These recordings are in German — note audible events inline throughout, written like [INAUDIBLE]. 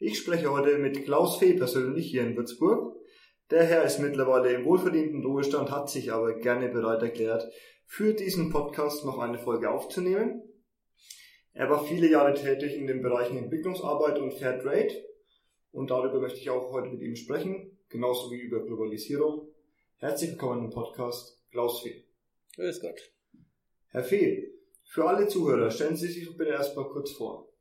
Ich spreche heute mit Klaus Fee persönlich hier in Würzburg. Der Herr ist mittlerweile im wohlverdienten Ruhestand, hat sich aber gerne bereit erklärt, für diesen Podcast noch eine Folge aufzunehmen. Er war viele Jahre tätig in den Bereichen Entwicklungsarbeit und Fair Trade und darüber möchte ich auch heute mit ihm sprechen, genauso wie über Globalisierung. Herzlich willkommen im Podcast Klaus Fee. Grüß Gott. Herr Fee, für alle Zuhörer, stellen Sie sich bitte erstmal kurz vor.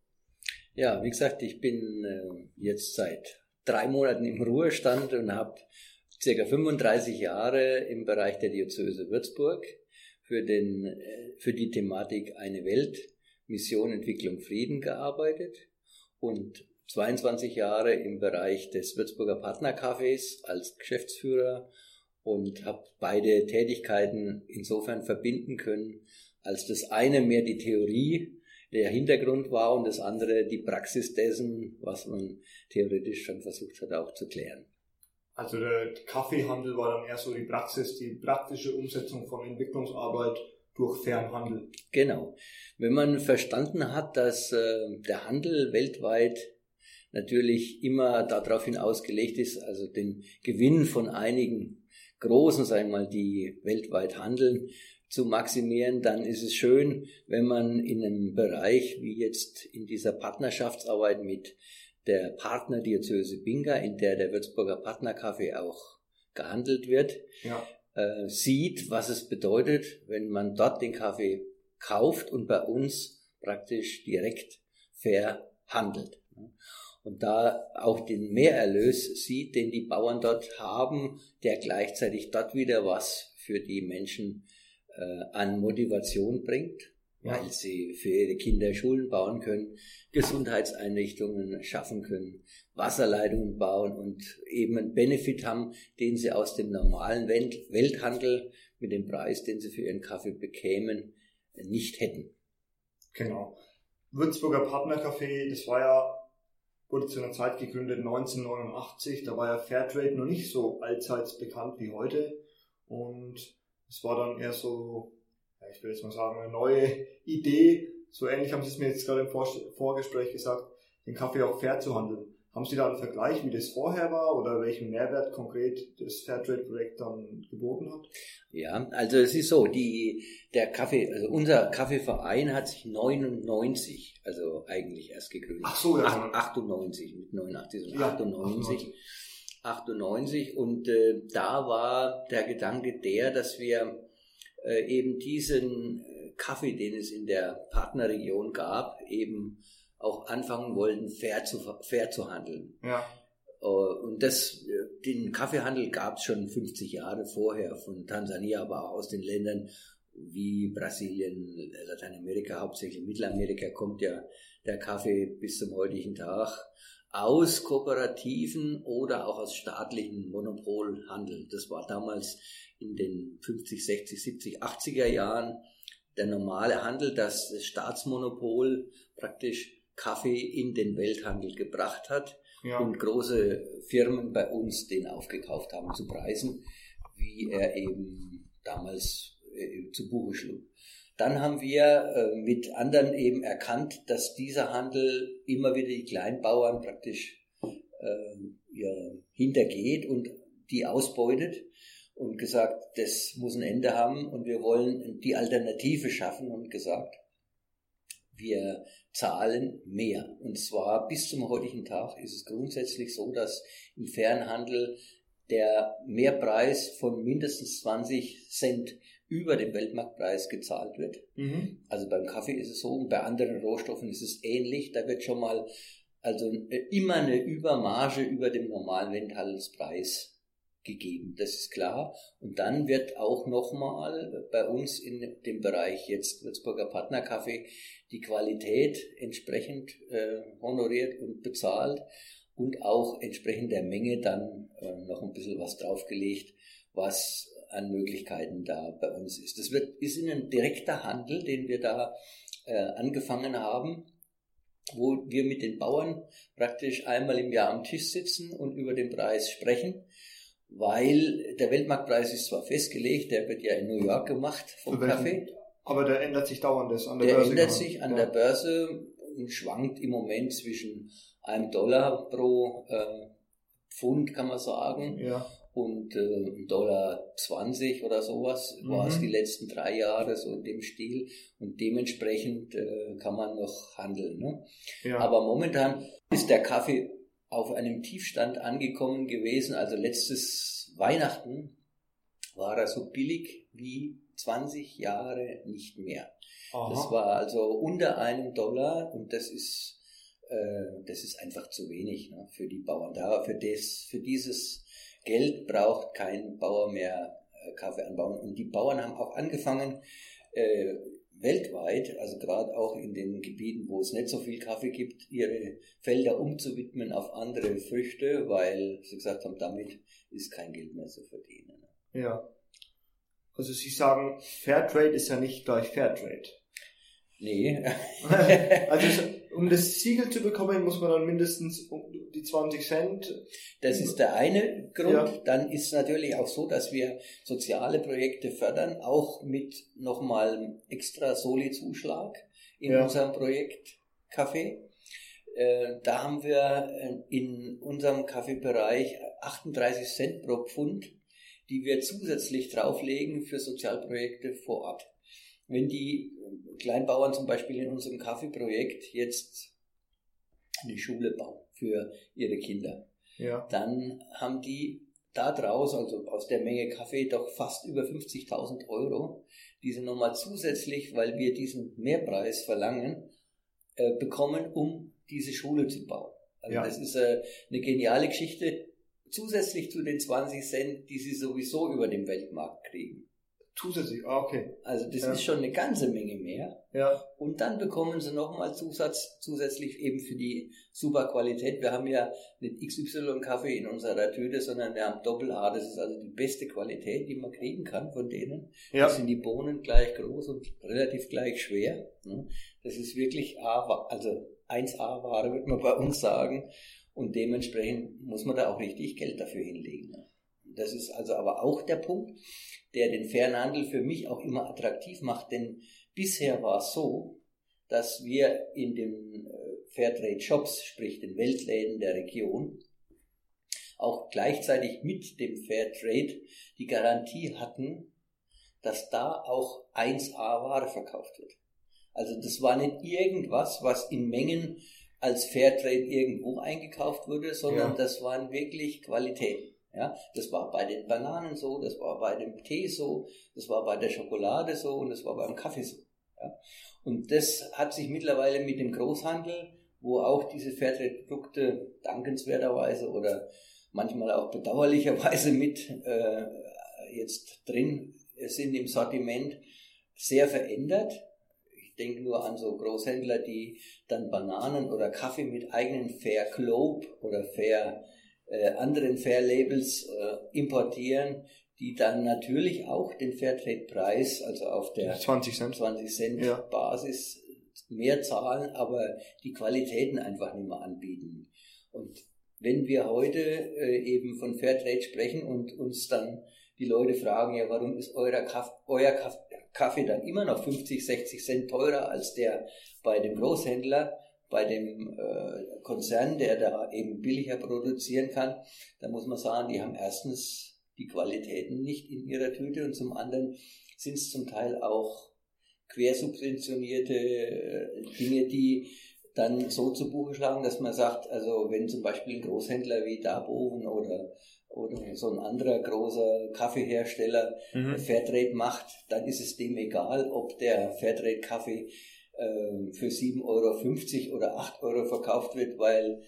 Ja, wie gesagt, ich bin äh, jetzt seit drei Monaten im Ruhestand und habe circa 35 Jahre im Bereich der Diözese Würzburg für, den, äh, für die Thematik Eine Welt, Mission, Entwicklung, Frieden gearbeitet und 22 Jahre im Bereich des Würzburger Partnercafés als Geschäftsführer und habe beide Tätigkeiten insofern verbinden können, als das eine mehr die Theorie der Hintergrund war und das andere die Praxis dessen, was man theoretisch schon versucht hat auch zu klären. Also der Kaffeehandel war dann eher so die Praxis, die praktische Umsetzung von Entwicklungsarbeit durch Fernhandel. Genau. Wenn man verstanden hat, dass äh, der Handel weltweit natürlich immer darauf ausgelegt ist, also den Gewinn von einigen Großen, sagen wir mal, die weltweit handeln, zu maximieren, dann ist es schön, wenn man in einem Bereich wie jetzt in dieser Partnerschaftsarbeit mit der Partnerdiözese Binga, in der der Würzburger Partnerkaffee auch gehandelt wird, ja. äh, sieht, was es bedeutet, wenn man dort den Kaffee kauft und bei uns praktisch direkt verhandelt. Und da auch den Mehrerlös sieht, den die Bauern dort haben, der gleichzeitig dort wieder was für die Menschen äh, an Motivation bringt, ja. weil sie für ihre Kinder Schulen bauen können, Gesundheitseinrichtungen schaffen können, Wasserleitungen bauen und eben einen Benefit haben, den sie aus dem normalen Welthandel mit dem Preis, den sie für ihren Kaffee bekämen, nicht hätten. Genau. Würzburger Partnercafé, das war ja, wurde zu einer Zeit gegründet 1989, da war ja Fairtrade noch nicht so allseits bekannt wie heute und es war dann eher so, ja, ich will jetzt mal sagen, eine neue Idee. So ähnlich haben Sie es mir jetzt gerade im Vor Vorgespräch gesagt, den Kaffee auch fair zu handeln. Haben Sie da einen Vergleich, wie das vorher war oder welchen Mehrwert konkret das Fairtrade-Projekt dann geboten hat? Ja, also es ist so, die, der Kaffee, also unser Kaffeeverein hat sich 99, also eigentlich erst gegründet. Ach so, ja. 98, mit 89 und ja, 98. 98. 98 und äh, da war der Gedanke der, dass wir äh, eben diesen äh, Kaffee, den es in der Partnerregion gab, eben auch anfangen wollten, fair zu, fair zu handeln. Ja. Äh, und das, äh, den Kaffeehandel gab es schon 50 Jahre vorher von Tansania, aber auch aus den Ländern wie Brasilien, Lateinamerika, hauptsächlich Mittelamerika kommt ja der Kaffee bis zum heutigen Tag aus kooperativen oder auch aus staatlichen Monopolhandel. Das war damals in den 50, 60, 70, 80er Jahren der normale Handel, dass das Staatsmonopol praktisch Kaffee in den Welthandel gebracht hat ja. und große Firmen bei uns den aufgekauft haben zu Preisen, wie er eben damals äh, zu Buche schlug. Dann haben wir äh, mit anderen eben erkannt, dass dieser Handel immer wieder die Kleinbauern praktisch äh, ja, hintergeht und die ausbeutet und gesagt, das muss ein Ende haben und wir wollen die Alternative schaffen und gesagt, wir zahlen mehr. Und zwar bis zum heutigen Tag ist es grundsätzlich so, dass im Fernhandel der Mehrpreis von mindestens 20 Cent über dem Weltmarktpreis gezahlt wird. Mhm. Also beim Kaffee ist es so und bei anderen Rohstoffen ist es ähnlich. Da wird schon mal also äh, immer eine Übermarge über dem normalen Welthandelspreis gegeben. Das ist klar. Und dann wird auch nochmal bei uns in dem Bereich jetzt Würzburger Partnerkaffee die Qualität entsprechend äh, honoriert und bezahlt. und auch entsprechend der Menge dann äh, noch ein bisschen was draufgelegt, was an Möglichkeiten da bei uns ist. Das wird, ist in ein direkter Handel, den wir da äh, angefangen haben, wo wir mit den Bauern praktisch einmal im Jahr am Tisch sitzen und über den Preis sprechen, weil der Weltmarktpreis ist zwar festgelegt, der wird ja in New York gemacht vom Kaffee. Aber der ändert sich dauernd das an der, der Börse. Der ändert sich an ja. der Börse und schwankt im Moment zwischen einem Dollar pro äh, Pfund, kann man sagen, ja und äh, Dollar 20 oder sowas mhm. war es die letzten drei Jahre so in dem Stil und dementsprechend äh, kann man noch handeln. Ne? Ja. Aber momentan ist der Kaffee auf einem Tiefstand angekommen gewesen. Also letztes Weihnachten war er so billig wie 20 Jahre nicht mehr. Aha. Das war also unter einem Dollar und das ist äh, das ist einfach zu wenig ne, für die Bauern. Da für das für dieses Geld braucht kein Bauer mehr äh, Kaffee anbauen. Und die Bauern haben auch angefangen, äh, weltweit, also gerade auch in den Gebieten, wo es nicht so viel Kaffee gibt, ihre Felder umzuwidmen auf andere Früchte, weil sie gesagt haben, damit ist kein Geld mehr zu verdienen. Ja. Also Sie sagen, Fairtrade ist ja nicht gleich Fairtrade. Nee. [LAUGHS] also um das Siegel zu bekommen, muss man dann mindestens die 20 Cent. Das ist der eine Grund. Ja. Dann ist natürlich auch so, dass wir soziale Projekte fördern, auch mit nochmal extra Soli-Zuschlag in ja. unserem Projekt Kaffee. Äh, da haben wir äh, in unserem Kaffeebereich 38 Cent pro Pfund, die wir zusätzlich drauflegen für Sozialprojekte vor Ort. Wenn die Kleinbauern zum Beispiel in unserem Kaffeeprojekt jetzt eine Schule bauen für ihre Kinder, ja. dann haben die da draus, also aus der Menge Kaffee, doch fast über 50.000 Euro, die sie nochmal zusätzlich, weil wir diesen Mehrpreis verlangen, äh, bekommen, um diese Schule zu bauen. Also ja. das ist äh, eine geniale Geschichte, zusätzlich zu den 20 Cent, die sie sowieso über den Weltmarkt kriegen. Zusätzlich, ah, okay. Also das ja. ist schon eine ganze Menge mehr. Ja. Und dann bekommen sie nochmal Zusatz, zusätzlich eben für die super Qualität. Wir haben ja nicht XY-Kaffee in unserer Tüte, sondern wir haben Doppel-A. Das ist also die beste Qualität, die man kriegen kann von denen. Ja. Das sind die Bohnen gleich groß und relativ gleich schwer. Ne? Das ist wirklich A, also 1A-Ware, würde man bei uns sagen. Und dementsprechend muss man da auch richtig Geld dafür hinlegen. Das ist also aber auch der Punkt der den fairen Handel für mich auch immer attraktiv macht, denn bisher war es so, dass wir in den äh, Fairtrade Shops, sprich den Weltläden der Region, auch gleichzeitig mit dem Fairtrade die Garantie hatten, dass da auch 1A Ware verkauft wird. Also das war nicht irgendwas, was in Mengen als Fairtrade irgendwo eingekauft wurde, sondern ja. das waren wirklich Qualitäten. Ja, das war bei den Bananen so, das war bei dem Tee so, das war bei der Schokolade so und das war beim Kaffee so. Ja. Und das hat sich mittlerweile mit dem Großhandel, wo auch diese Fairtrade-Produkte dankenswerterweise oder manchmal auch bedauerlicherweise mit äh, jetzt drin sind im Sortiment, sehr verändert. Ich denke nur an so Großhändler, die dann Bananen oder Kaffee mit eigenen Fair Globe oder Fair äh, anderen Fair-Labels äh, importieren, die dann natürlich auch den Fairtrade-Preis, also auf der 20 Cent, 20 Cent ja. Basis mehr zahlen, aber die Qualitäten einfach nicht mehr anbieten. Und wenn wir heute äh, eben von Fairtrade sprechen und uns dann die Leute fragen, ja, warum ist euer, Kaff, euer Kaffee dann immer noch 50, 60 Cent teurer als der bei dem Großhändler, bei dem äh, Konzern, der da eben billiger produzieren kann, da muss man sagen, die haben erstens die Qualitäten nicht in ihrer Tüte und zum anderen sind es zum Teil auch quersubventionierte äh, Dinge, die dann so zu Buche schlagen, dass man sagt, also wenn zum Beispiel ein Großhändler wie Darboven oder oder so ein anderer großer Kaffeehersteller mhm. Fairtrade macht, dann ist es dem egal, ob der Fairtrade-Kaffee für 7,50 Euro oder 8 Euro verkauft wird, weil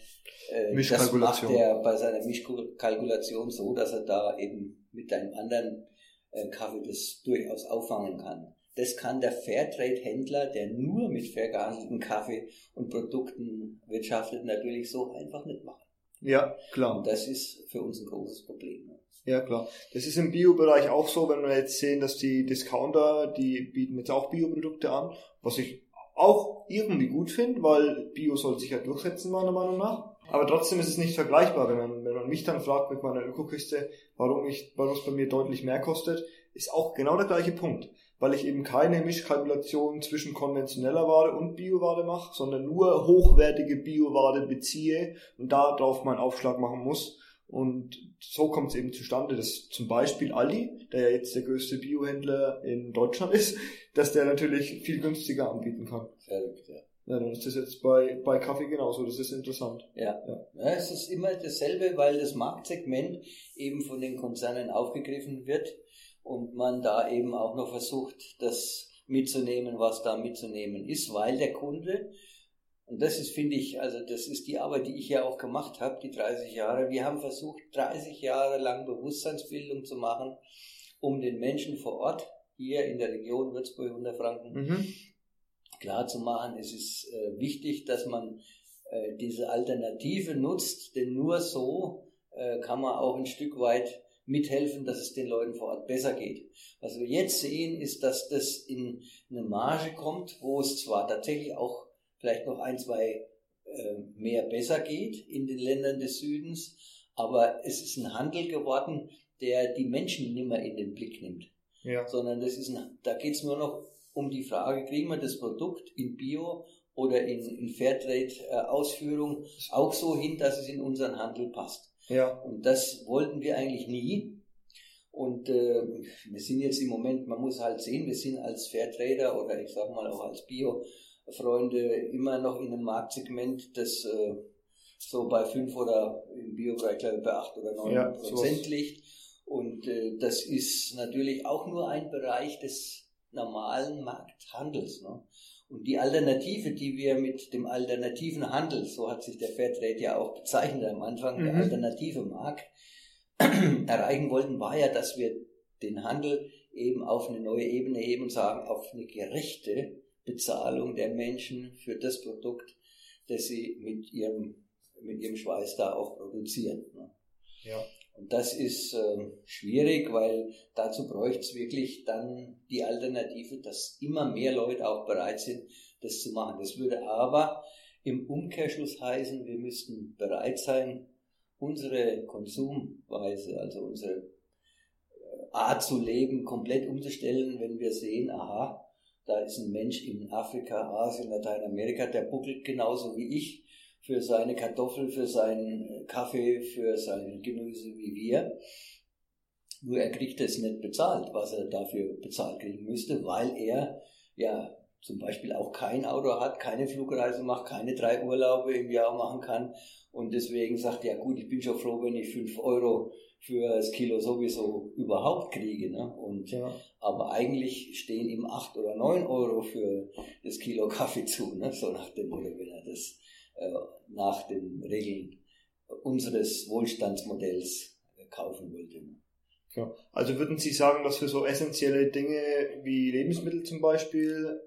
äh, das macht er bei seiner Mischkalkulation so, dass er da eben mit einem anderen äh, Kaffee das durchaus auffangen kann. Das kann der Fairtrade-Händler, der nur mit fair gehandelten Kaffee und Produkten wirtschaftet, natürlich so einfach nicht machen. Ja, klar. Und das ist für uns ein großes Problem. Ja, klar. Das ist im Bio-Bereich auch so, wenn wir jetzt sehen, dass die Discounter, die bieten jetzt auch Bioprodukte an, was ich auch irgendwie gut finde, weil Bio soll sich ja durchsetzen, meiner Meinung nach. Aber trotzdem ist es nicht vergleichbar, wenn man, wenn man mich dann fragt mit meiner Ökokiste, warum ich, warum es bei mir deutlich mehr kostet, ist auch genau der gleiche Punkt. Weil ich eben keine Mischkalkulation zwischen konventioneller Ware und Bioware mache, sondern nur hochwertige Bioware beziehe und darauf meinen Aufschlag machen muss. Und so kommt es eben zustande, dass zum Beispiel Aldi, der ja jetzt der größte Biohändler in Deutschland ist, [LAUGHS] dass der natürlich viel günstiger anbieten kann. Verrückt, ja. Ja, dann ist das jetzt bei, bei Kaffee genauso, das ist interessant. Ja. ja. ja. Es ist immer dasselbe, weil das Marktsegment eben von den Konzernen aufgegriffen wird und man da eben auch noch versucht, das mitzunehmen, was da mitzunehmen ist, weil der Kunde und das ist, finde ich, also das ist die Arbeit, die ich ja auch gemacht habe, die 30 Jahre. Wir haben versucht, 30 Jahre lang Bewusstseinsbildung zu machen, um den Menschen vor Ort, hier in der Region Würzburg, Unterfranken, mhm. klar zu machen, es ist äh, wichtig, dass man äh, diese Alternative nutzt, denn nur so äh, kann man auch ein Stück weit mithelfen, dass es den Leuten vor Ort besser geht. Was wir jetzt sehen, ist, dass das in eine Marge kommt, wo es zwar tatsächlich auch vielleicht noch ein, zwei äh, mehr besser geht in den Ländern des Südens, aber es ist ein Handel geworden, der die Menschen nicht mehr in den Blick nimmt. Ja. Sondern das ist ein, da geht es nur noch um die Frage, kriegen wir das Produkt in Bio oder in, in Fairtrade-Ausführung äh, auch so hin, dass es in unseren Handel passt. Ja. Und das wollten wir eigentlich nie. Und äh, wir sind jetzt im Moment, man muss halt sehen, wir sind als Fairtrader oder ich sag mal auch als Bio Freunde immer noch in einem Marktsegment, das äh, so bei 5 oder im Biobereich glaube ich bei 8 oder 9 ja, Prozent liegt. Und äh, das ist natürlich auch nur ein Bereich des normalen Markthandels. Ne? Und die Alternative, die wir mit dem alternativen Handel, so hat sich der Fairtrade ja auch bezeichnet am Anfang, mhm. der alternative Markt, [CLEARS THROAT] erreichen wollten, war ja, dass wir den Handel eben auf eine neue Ebene heben und sagen, auf eine gerechte Bezahlung der Menschen für das Produkt, das sie mit ihrem, mit ihrem Schweiß da auch produzieren. Ne? Ja. Und das ist äh, schwierig, weil dazu bräuchte es wirklich dann die Alternative, dass immer mehr Leute auch bereit sind, das zu machen. Das würde aber im Umkehrschluss heißen, wir müssten bereit sein, unsere Konsumweise, also unsere äh, Art zu leben, komplett umzustellen, wenn wir sehen, aha, da ist ein Mensch in Afrika, Asien, Lateinamerika, der buckelt genauso wie ich für seine Kartoffel, für seinen Kaffee, für sein Gemüse wie wir. Nur er kriegt es nicht bezahlt, was er dafür bezahlt kriegen müsste, weil er ja zum Beispiel auch kein Auto hat, keine Flugreise macht, keine drei Urlaube im Jahr machen kann und deswegen sagt er, ja gut, ich bin schon froh, wenn ich fünf Euro für das Kilo sowieso überhaupt kriege. Ne? Und, ja. Aber eigentlich stehen ihm acht oder neun Euro für das Kilo [LAUGHS] Kaffee zu, ne? so nach dem Motto, wenn er das äh, nach den Regeln unseres Wohlstandsmodells äh, kaufen wollte. Ne? Ja. Also würden Sie sagen, dass für so essentielle Dinge wie Lebensmittel zum Beispiel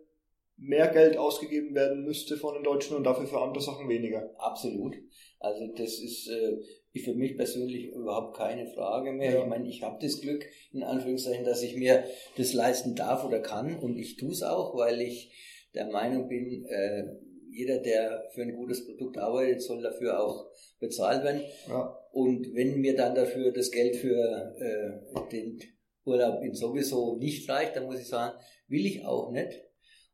mehr Geld ausgegeben werden müsste von den Deutschen und dafür für andere Sachen weniger? Absolut. Also das ist äh, für mich persönlich überhaupt keine Frage mehr. Ja. Ich meine, ich habe das Glück, in Anführungszeichen, dass ich mir das leisten darf oder kann und ich tue es auch, weil ich der Meinung bin, äh, jeder, der für ein gutes Produkt arbeitet, soll dafür auch bezahlt werden. Ja. Und wenn mir dann dafür das Geld für äh, den Urlaub in sowieso nicht reicht, dann muss ich sagen, will ich auch nicht.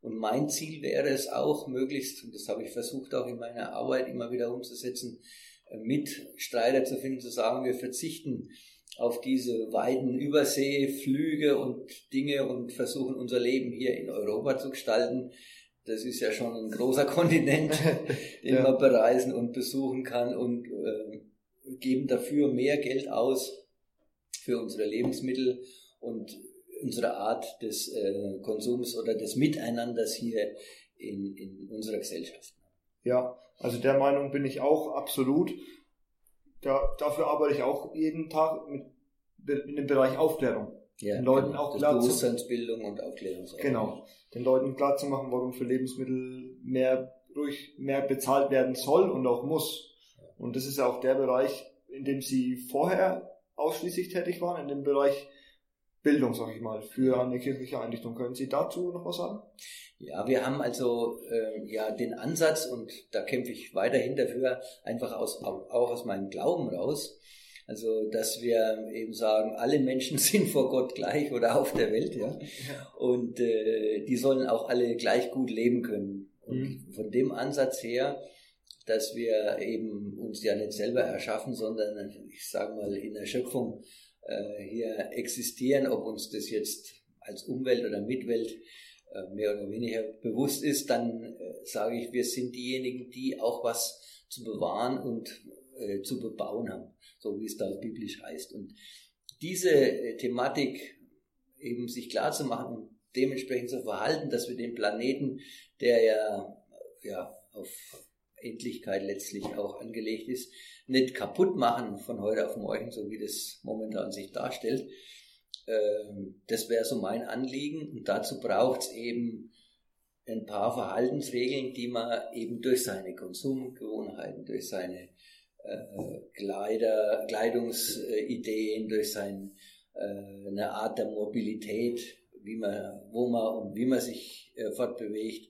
Und mein Ziel wäre es auch, möglichst, und das habe ich versucht auch in meiner Arbeit immer wieder umzusetzen, Mitstreiter zu finden, zu sagen, wir verzichten auf diese weiten Überseeflüge und Dinge und versuchen unser Leben hier in Europa zu gestalten. Das ist ja schon ein großer [LAUGHS] Kontinent, den ja. man bereisen und besuchen kann und äh, geben dafür mehr Geld aus für unsere Lebensmittel und unsere Art des äh, Konsums oder des Miteinanders hier in, in unserer Gesellschaft. Ja, also der Meinung bin ich auch absolut. Da, dafür arbeite ich auch jeden Tag mit, in dem Bereich Aufklärung. Ja, den Leuten genau. auch klar Bewusstseinsbildung und Aufklärungsarbeit. Genau. Den Leuten klar zu machen, warum für Lebensmittel mehr ruhig mehr bezahlt werden soll und auch muss. Und das ist auch der Bereich, in dem Sie vorher ausschließlich tätig waren, in dem Bereich Bildung, sag ich mal, für eine kirchliche Einrichtung. Können Sie dazu noch was sagen? Ja, wir haben also äh, ja den Ansatz und da kämpfe ich weiterhin dafür, einfach aus, auch aus meinem Glauben raus. Also, dass wir eben sagen, alle Menschen [LAUGHS] sind vor Gott gleich oder auf der Welt, ja. Und äh, die sollen auch alle gleich gut leben können. Und mhm. von dem Ansatz her, dass wir eben uns ja nicht selber erschaffen, sondern ich sage mal in der Schöpfung hier existieren, ob uns das jetzt als Umwelt oder Mitwelt äh, mehr oder weniger bewusst ist, dann äh, sage ich, wir sind diejenigen, die auch was zu bewahren und äh, zu bebauen haben, so wie es da biblisch heißt. Und diese äh, Thematik eben sich klar zu machen dementsprechend zu verhalten, dass wir den Planeten, der ja, ja auf Endlichkeit letztlich auch angelegt ist, nicht kaputt machen von heute auf morgen, so wie das momentan sich darstellt. Ähm, das wäre so mein Anliegen und dazu braucht es eben ein paar Verhaltensregeln, die man eben durch seine Konsumgewohnheiten, durch seine äh, Kleider, Kleidungsideen, durch seine äh, eine Art der Mobilität, wie man, wo man und wie man sich äh, fortbewegt,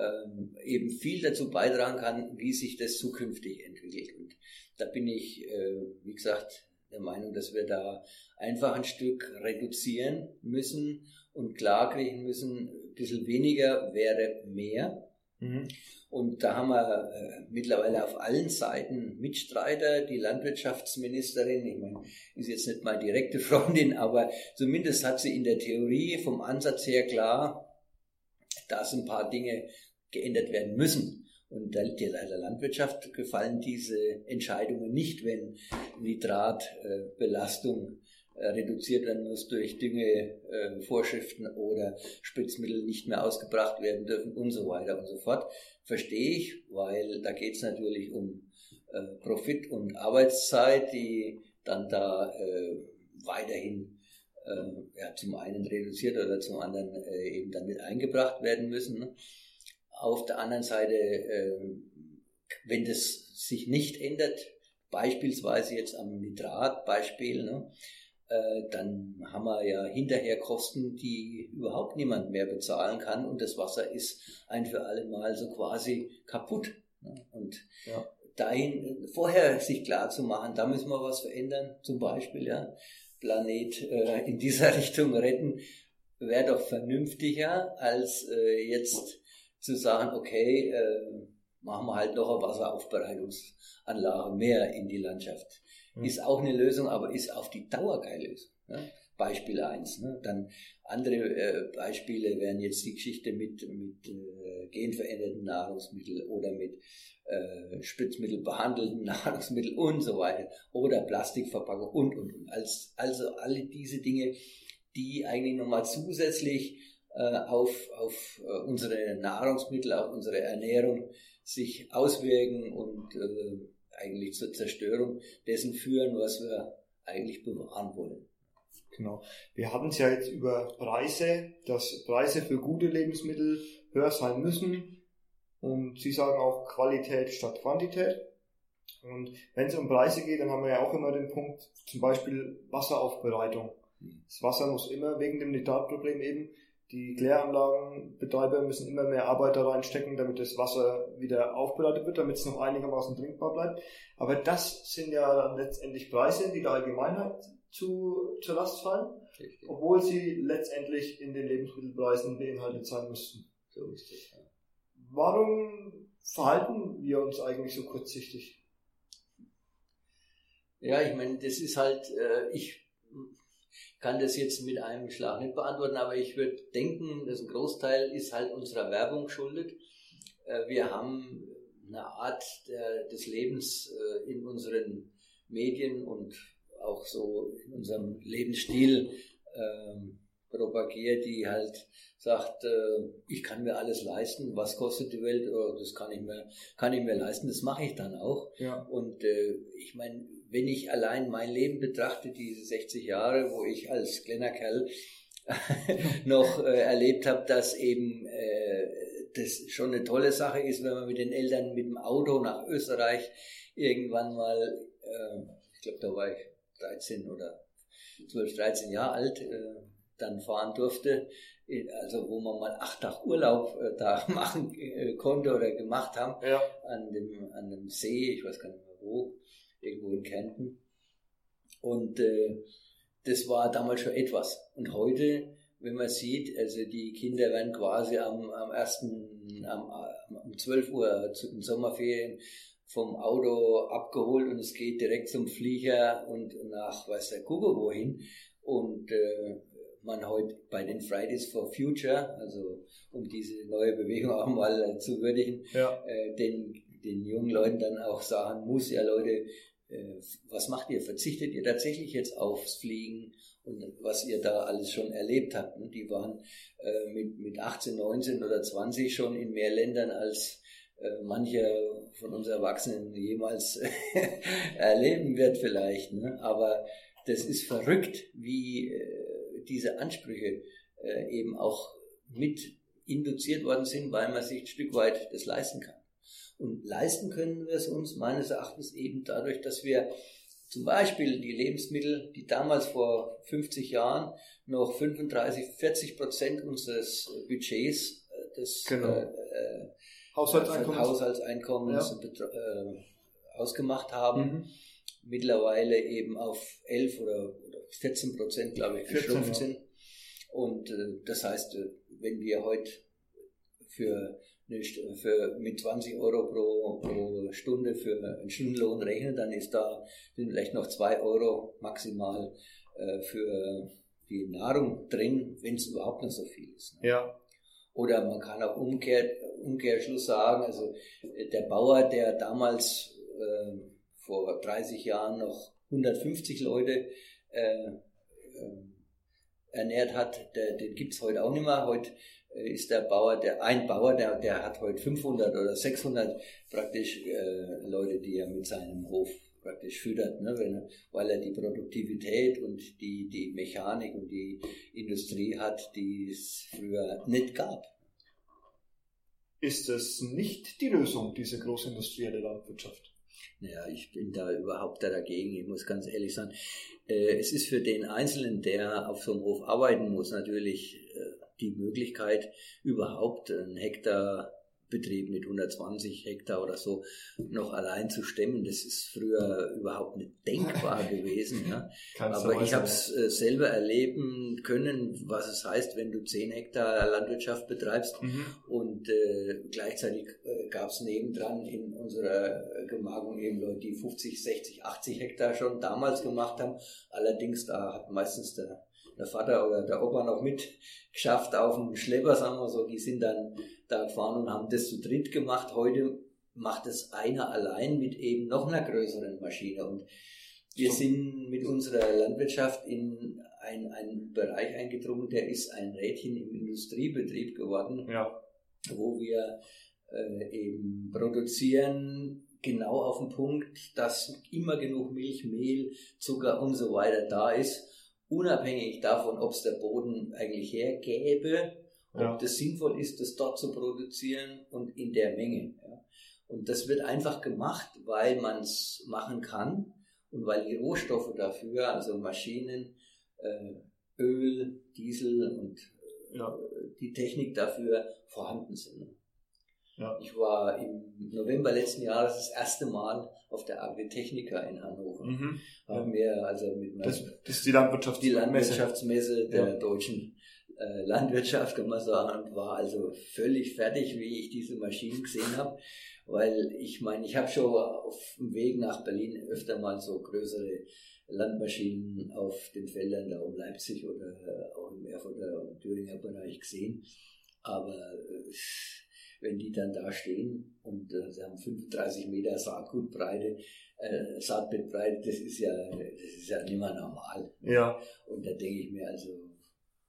ähm, eben viel dazu beitragen kann, wie sich das zukünftig entwickelt. Und da bin ich, äh, wie gesagt, der Meinung, dass wir da einfach ein Stück reduzieren müssen und klarkriegen müssen, ein bisschen weniger wäre mehr. Mhm. Und da haben wir äh, mittlerweile auf allen Seiten Mitstreiter, die Landwirtschaftsministerin, ich meine, ist jetzt nicht meine direkte Freundin, aber zumindest hat sie in der Theorie vom Ansatz her klar, dass ein paar Dinge geändert werden müssen. Und der, der Landwirtschaft gefallen diese Entscheidungen nicht, wenn Nitratbelastung äh, reduziert werden muss durch Düngevorschriften äh, oder Spritzmittel nicht mehr ausgebracht werden dürfen und so weiter und so fort. Verstehe ich, weil da geht es natürlich um äh, Profit und Arbeitszeit, die dann da äh, weiterhin äh, ja, zum einen reduziert oder zum anderen äh, eben dann mit eingebracht werden müssen. Auf der anderen Seite, ähm, wenn das sich nicht ändert, beispielsweise jetzt am Nitrat-Beispiel, ne, äh, dann haben wir ja hinterher Kosten, die überhaupt niemand mehr bezahlen kann und das Wasser ist ein für alle Mal so quasi kaputt. Ne? Und ja. dahin vorher sich klar zu machen, da müssen wir was verändern, zum Beispiel ja Planet äh, in dieser [LAUGHS] Richtung retten, wäre doch vernünftiger als äh, jetzt zu sagen, okay, äh, machen wir halt noch eine Wasseraufbereitungsanlage mehr in die Landschaft. Mhm. Ist auch eine Lösung, aber ist auf die Dauer keine Lösung. Ne? Beispiel eins. Ne? Dann andere äh, Beispiele wären jetzt die Geschichte mit, mit äh, genveränderten Nahrungsmitteln oder mit äh, Spritzmittel [LAUGHS] Nahrungsmitteln und so weiter oder Plastikverpackung und und und. Als, also alle diese Dinge, die eigentlich nochmal zusätzlich auf, auf äh, unsere Nahrungsmittel, auf unsere Ernährung sich auswirken und äh, eigentlich zur Zerstörung dessen führen, was wir eigentlich bewahren wollen. Genau. Wir hatten es ja jetzt über Preise, dass Preise für gute Lebensmittel höher sein müssen. Und Sie sagen auch Qualität statt Quantität. Und wenn es um Preise geht, dann haben wir ja auch immer den Punkt, zum Beispiel Wasseraufbereitung. Mhm. Das Wasser muss immer wegen dem Nitratproblem eben die Kläranlagenbetreiber müssen immer mehr Arbeiter reinstecken, damit das Wasser wieder aufbereitet wird, damit es noch einigermaßen trinkbar bleibt. Aber das sind ja dann letztendlich Preise, die der Allgemeinheit zu, zur Last fallen, Richtig. obwohl sie letztendlich in den Lebensmittelpreisen beinhaltet sein müssten. So ist es. Ja. Warum verhalten wir uns eigentlich so kurzsichtig? Ja, ich meine, das ist halt, äh, ich kann das jetzt mit einem Schlag nicht beantworten, aber ich würde denken, dass ein Großteil ist halt unserer Werbung schuldet. Äh, wir haben eine Art des Lebens äh, in unseren Medien und auch so in unserem Lebensstil ähm, propagiert, die halt sagt, äh, ich kann mir alles leisten, was kostet die Welt, oh, das kann ich mir, kann ich mir leisten, das mache ich dann auch. Ja. Und ich meine, wenn ich allein mein Leben betrachte, diese 60 Jahre, wo ich als kleiner Kerl [LAUGHS] noch äh, erlebt habe, dass eben äh, das schon eine tolle Sache ist, wenn man mit den Eltern mit dem Auto nach Österreich irgendwann mal, äh, ich glaube, da war ich 13 oder 12, 13 Jahre alt, äh, dann fahren durfte, also wo man mal acht Tage Urlaub äh, da [LAUGHS] machen äh, konnte oder gemacht haben, ja. an, dem, an dem See, ich weiß gar nicht mehr wo, irgendwo in Kärnten. Und äh, das war damals schon etwas. Und heute, wenn man sieht, also die Kinder werden quasi am, am ersten, am, um 12 Uhr zu den Sommerferien vom Auto abgeholt und es geht direkt zum Flieger und nach weiß der Kuckuck wohin. Und äh, man heute bei den Fridays for Future, also um diese neue Bewegung [LAUGHS] auch mal zu würdigen, ja. äh, den, den jungen Leuten dann auch sagen muss, ja Leute, was macht ihr? Verzichtet ihr tatsächlich jetzt aufs Fliegen und was ihr da alles schon erlebt habt? Ne? Die waren äh, mit, mit 18, 19 oder 20 schon in mehr Ländern als äh, mancher von uns Erwachsenen jemals [LAUGHS] erleben wird vielleicht. Ne? Aber das ist verrückt, wie diese Ansprüche eben auch mit induziert worden sind, weil man sich ein Stück weit das leisten kann. Und leisten können wir es uns meines Erachtens eben dadurch, dass wir zum Beispiel die Lebensmittel, die damals vor 50 Jahren noch 35, 40 Prozent unseres Budgets äh, des genau. äh, äh Haushaltseinkommens, Haushaltseinkommens ja. äh, ausgemacht haben, mhm. mittlerweile eben auf 11 oder, 14 Prozent, glaube ich, geschrumpft sind. Und äh, das heißt, äh, wenn wir heute für für, mit 20 Euro pro, pro Stunde für einen Stundenlohn rechnen, dann ist da sind vielleicht noch 2 Euro maximal äh, für die Nahrung drin, wenn es überhaupt noch so viel ist. Ne? Ja. Oder man kann auch umkehrt, Umkehrschluss sagen, also äh, der Bauer, der damals äh, vor 30 Jahren noch 150 Leute äh, äh, ernährt hat, der, den gibt es heute auch nicht mehr. Heute äh, ist der Bauer, der ein Bauer, der, der hat heute 500 oder 600 praktisch äh, Leute, die er mit seinem Hof praktisch füttert, ne, wenn, weil er die Produktivität und die, die Mechanik und die Industrie hat, die es früher nicht gab. Ist es nicht die Lösung, diese großindustrielle Landwirtschaft? Naja, ich bin da überhaupt dagegen, ich muss ganz ehrlich sagen. Äh, es ist für den Einzelnen, der auf so einem Hof arbeiten muss, natürlich äh, die Möglichkeit, überhaupt einen Hektar Betrieb mit 120 Hektar oder so noch allein zu stemmen. Das ist früher überhaupt nicht denkbar [LAUGHS] gewesen. Ja. Aber ich habe es äh, selber erleben können, was es heißt, wenn du 10 Hektar Landwirtschaft betreibst mhm. und äh, gleichzeitig äh, gab es nebendran in unserer Gemarkung eben Leute, die 50, 60, 80 Hektar schon damals gemacht haben. Allerdings da hat meistens der der Vater oder der Opa noch mitgeschafft auf dem Schlepper, sagen wir so, die sind dann da gefahren und haben das zu dritt gemacht. Heute macht es einer allein mit eben noch einer größeren Maschine. Und wir sind mit unserer Landwirtschaft in einen Bereich eingedrungen, der ist ein Rädchen im Industriebetrieb geworden, ja. wo wir äh, eben produzieren, genau auf den Punkt, dass immer genug Milch, Mehl, Zucker und so weiter da ist unabhängig davon, ob es der Boden eigentlich hergäbe, ob ja. das sinnvoll ist, das dort zu produzieren und in der Menge. Ja. Und das wird einfach gemacht, weil man es machen kann und weil die Rohstoffe dafür, also Maschinen, äh, Öl, Diesel und ja. Äh, die Technik dafür vorhanden sind. Ja. Ich war im November letzten Jahres das erste Mal auf der Agritechnica in Hannover. Mhm. Haben wir also mit das, das ist die Landwirtschaftsmesse, die Landwirtschaftsmesse der ja. deutschen äh, Landwirtschaft, kann man sagen, und war also völlig fertig, wie ich diese Maschinen gesehen habe. Weil ich meine, ich habe schon auf dem Weg nach Berlin öfter mal so größere Landmaschinen auf den Feldern da um Leipzig oder auch im Erfurter und Thüringer Bereich gesehen. Aber äh, wenn die dann da stehen und äh, sie haben 35 Meter Saatgutbreite, äh, Saatbettbreite, das ist ja, das ist ja nicht mehr normal. Ja. Und da denke ich mir also,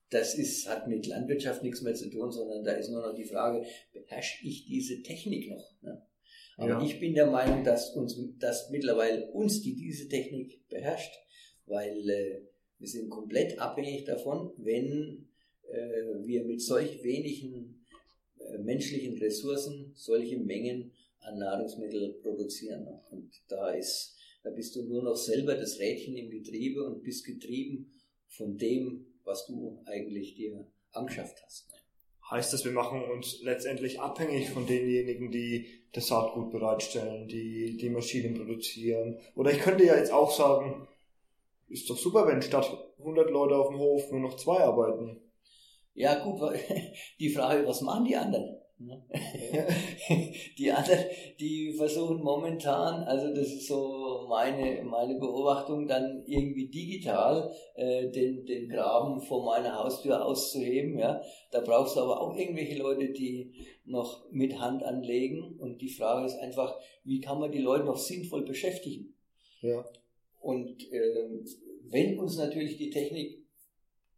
das ist, hat mit Landwirtschaft nichts mehr zu tun, sondern da ist nur noch die Frage, beherrsche ich diese Technik noch? Ne? Aber ja. ich bin der Meinung, dass uns, dass mittlerweile uns die diese Technik beherrscht, weil äh, wir sind komplett abhängig davon, wenn äh, wir mit solch wenigen menschlichen Ressourcen solche Mengen an Nahrungsmittel produzieren. Und da ist, da bist du nur noch selber das Rädchen im Getriebe und bist getrieben von dem, was du eigentlich dir angeschafft hast. Heißt das, wir machen uns letztendlich abhängig von denjenigen, die das Saatgut bereitstellen, die die Maschinen produzieren. Oder ich könnte ja jetzt auch sagen, ist doch super, wenn statt 100 Leute auf dem Hof nur noch zwei arbeiten. Ja gut, [LAUGHS] die Frage, was machen die anderen? Ne? [LAUGHS] die anderen, die versuchen momentan, also das ist so meine, meine Beobachtung, dann irgendwie digital äh, den, den Graben vor meiner Haustür auszuheben. Ja? Da brauchst du aber auch irgendwelche Leute, die noch mit Hand anlegen. Und die Frage ist einfach, wie kann man die Leute noch sinnvoll beschäftigen? Ja. Und äh, wenn uns natürlich die Technik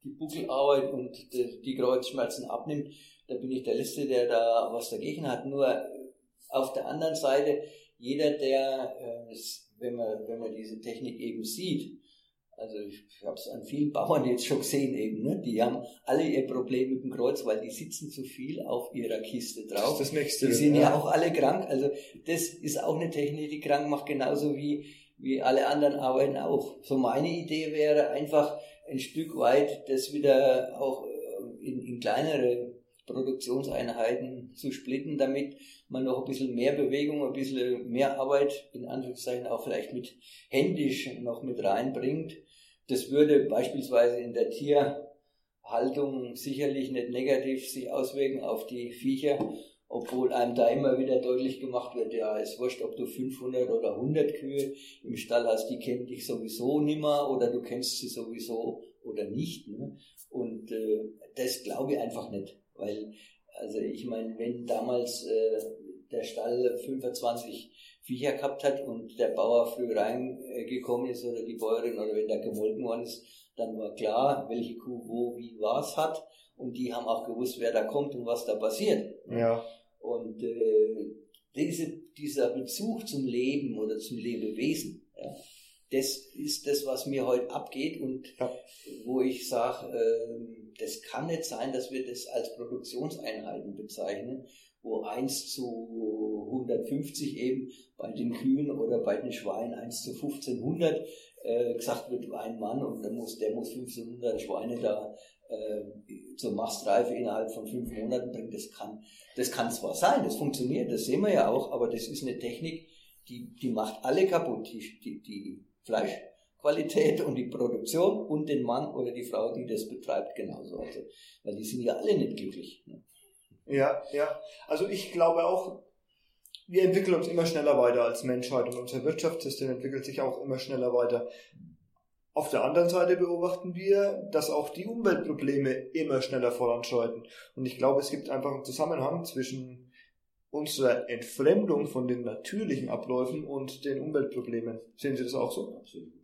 die Buckelarbeit und die, die Kreuzschmerzen abnimmt, da bin ich der Letzte, der da was dagegen hat. Nur auf der anderen Seite, jeder, der, äh, wenn, man, wenn man diese Technik eben sieht, also ich habe es an vielen Bauern jetzt schon gesehen eben, ne? die haben alle ihr Problem mit dem Kreuz, weil die sitzen zu viel auf ihrer Kiste drauf. Das, das nächste. Die sind ja. ja auch alle krank. Also das ist auch eine Technik, die krank macht, genauso wie, wie alle anderen arbeiten auch. So meine Idee wäre einfach ein Stück weit das wieder auch äh, in, in kleinere Produktionseinheiten zu splitten, damit man noch ein bisschen mehr Bewegung, ein bisschen mehr Arbeit, in Anführungszeichen auch vielleicht mit händisch noch mit reinbringt. Das würde beispielsweise in der Tierhaltung sicherlich nicht negativ sich auswirken auf die Viecher, obwohl einem da immer wieder deutlich gemacht wird, ja, es wurscht, ob du 500 oder 100 Kühe im Stall hast, die kennen dich sowieso nimmer oder du kennst sie sowieso oder nicht. Ne? Und äh, das glaube ich einfach nicht. Weil, also ich meine, wenn damals äh, der Stall 25 Viecher gehabt hat und der Bauer früh reingekommen ist oder die Bäuerin oder wenn da gemolken worden ist, dann war klar, welche Kuh wo, wie, was hat. Und die haben auch gewusst, wer da kommt und was da passiert. Ja. Und äh, diese, dieser Bezug zum Leben oder zum Lebewesen, ja, das ist das, was mir heute abgeht und ja. wo ich sage, äh, das kann nicht sein, dass wir das als Produktionseinheiten bezeichnen, wo 1 zu 150 eben bei den Kühen oder bei den Schweinen 1 zu 1500 äh, gesagt wird, ein Mann und der muss, der muss 1500 Schweine da zur Mastreife innerhalb von fünf Monaten bringen. Das kann, das kann zwar sein, das funktioniert, das sehen wir ja auch, aber das ist eine Technik, die, die macht alle kaputt, die, die, die Fleisch Qualität und die Produktion und den Mann oder die Frau, die das betreibt, genauso. Also, weil die sind ja alle nicht glücklich. Ne? Ja, ja. Also ich glaube auch, wir entwickeln uns immer schneller weiter als Menschheit und unser Wirtschaftssystem entwickelt sich auch immer schneller weiter. Auf der anderen Seite beobachten wir, dass auch die Umweltprobleme immer schneller voranschreiten. Und ich glaube, es gibt einfach einen Zusammenhang zwischen unserer Entfremdung von den natürlichen Abläufen und den Umweltproblemen. Sehen Sie das auch so? Absolut.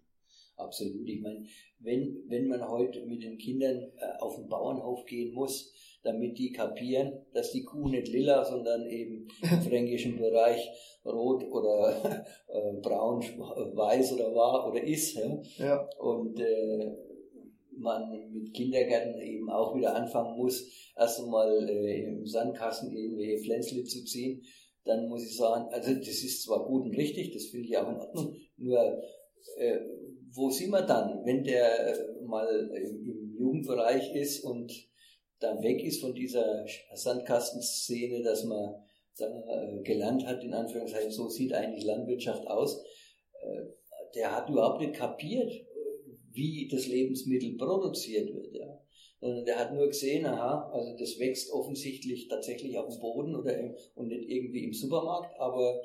Absolut. Ich meine, wenn, wenn man heute mit den Kindern äh, auf den Bauernhof gehen muss, damit die kapieren, dass die Kuh nicht lila, sondern eben im [LAUGHS] fränkischen Bereich rot oder [LAUGHS] äh, braun, weiß oder war oder ist. Ja? ja. Und äh, man mit Kindergärten eben auch wieder anfangen muss, erst einmal äh, im Sandkasten irgendwelche Pflänzle zu ziehen, dann muss ich sagen, also das ist zwar gut und richtig, das finde ich auch in Ordnung, nur äh, wo sind wir dann, wenn der äh, mal im Jugendbereich ist und dann weg ist von dieser Sandkastenszene, dass man da äh, gelernt hat, in Anführungszeichen, so sieht eigentlich Landwirtschaft aus, äh, der hat überhaupt nicht kapiert, wie das Lebensmittel produziert wird. Sondern der hat nur gesehen, aha, also das wächst offensichtlich tatsächlich auf dem Boden oder im, und nicht irgendwie im Supermarkt, aber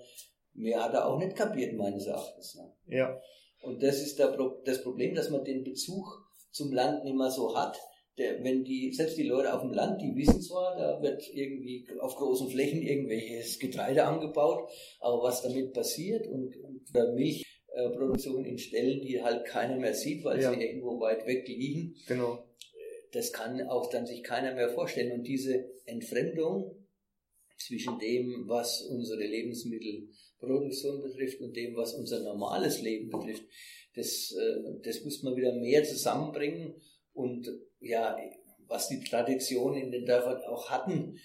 mehr hat er auch nicht kapiert, meines Erachtens. Ne? Ja. Und das ist der, das Problem, dass man den Bezug zum Land nicht mehr so hat. Der, wenn die, selbst die Leute auf dem Land, die wissen zwar, da wird irgendwie auf großen Flächen irgendwelches Getreide angebaut, aber was damit passiert und, und Milchproduktion in Stellen, die halt keiner mehr sieht, weil ja. sie irgendwo weit weg liegen. Genau. Das kann auch dann sich keiner mehr vorstellen. Und diese Entfremdung zwischen dem, was unsere Lebensmittel Produktion betrifft und dem, was unser normales Leben betrifft, das, äh, das muss man wieder mehr zusammenbringen und ja, was die Tradition in den Dörfern auch hatten,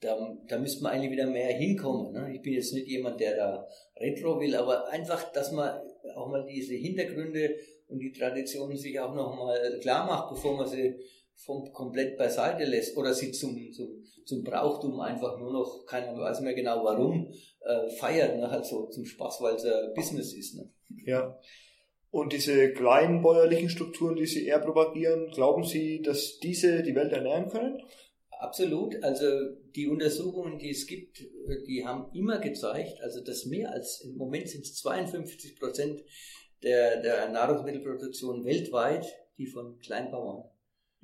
da, da müsste man eigentlich wieder mehr hinkommen. Ne? Ich bin jetzt nicht jemand, der da Retro will, aber einfach, dass man auch mal diese Hintergründe und die Traditionen sich auch noch mal klar macht, bevor man sie vom, komplett beiseite lässt oder sie zum, zum, zum Brauchtum einfach nur noch, keiner weiß mehr genau warum, äh, feiert, ne? also zum Spaß, weil es ein Business ist. Ne? Ja. Und diese kleinen bäuerlichen Strukturen, die Sie eher propagieren, glauben Sie, dass diese die Welt ernähren können? Absolut. Also die Untersuchungen, die es gibt, die haben immer gezeigt, also dass mehr als im Moment sind es 52 Prozent der, der Nahrungsmittelproduktion weltweit, die von Kleinbauern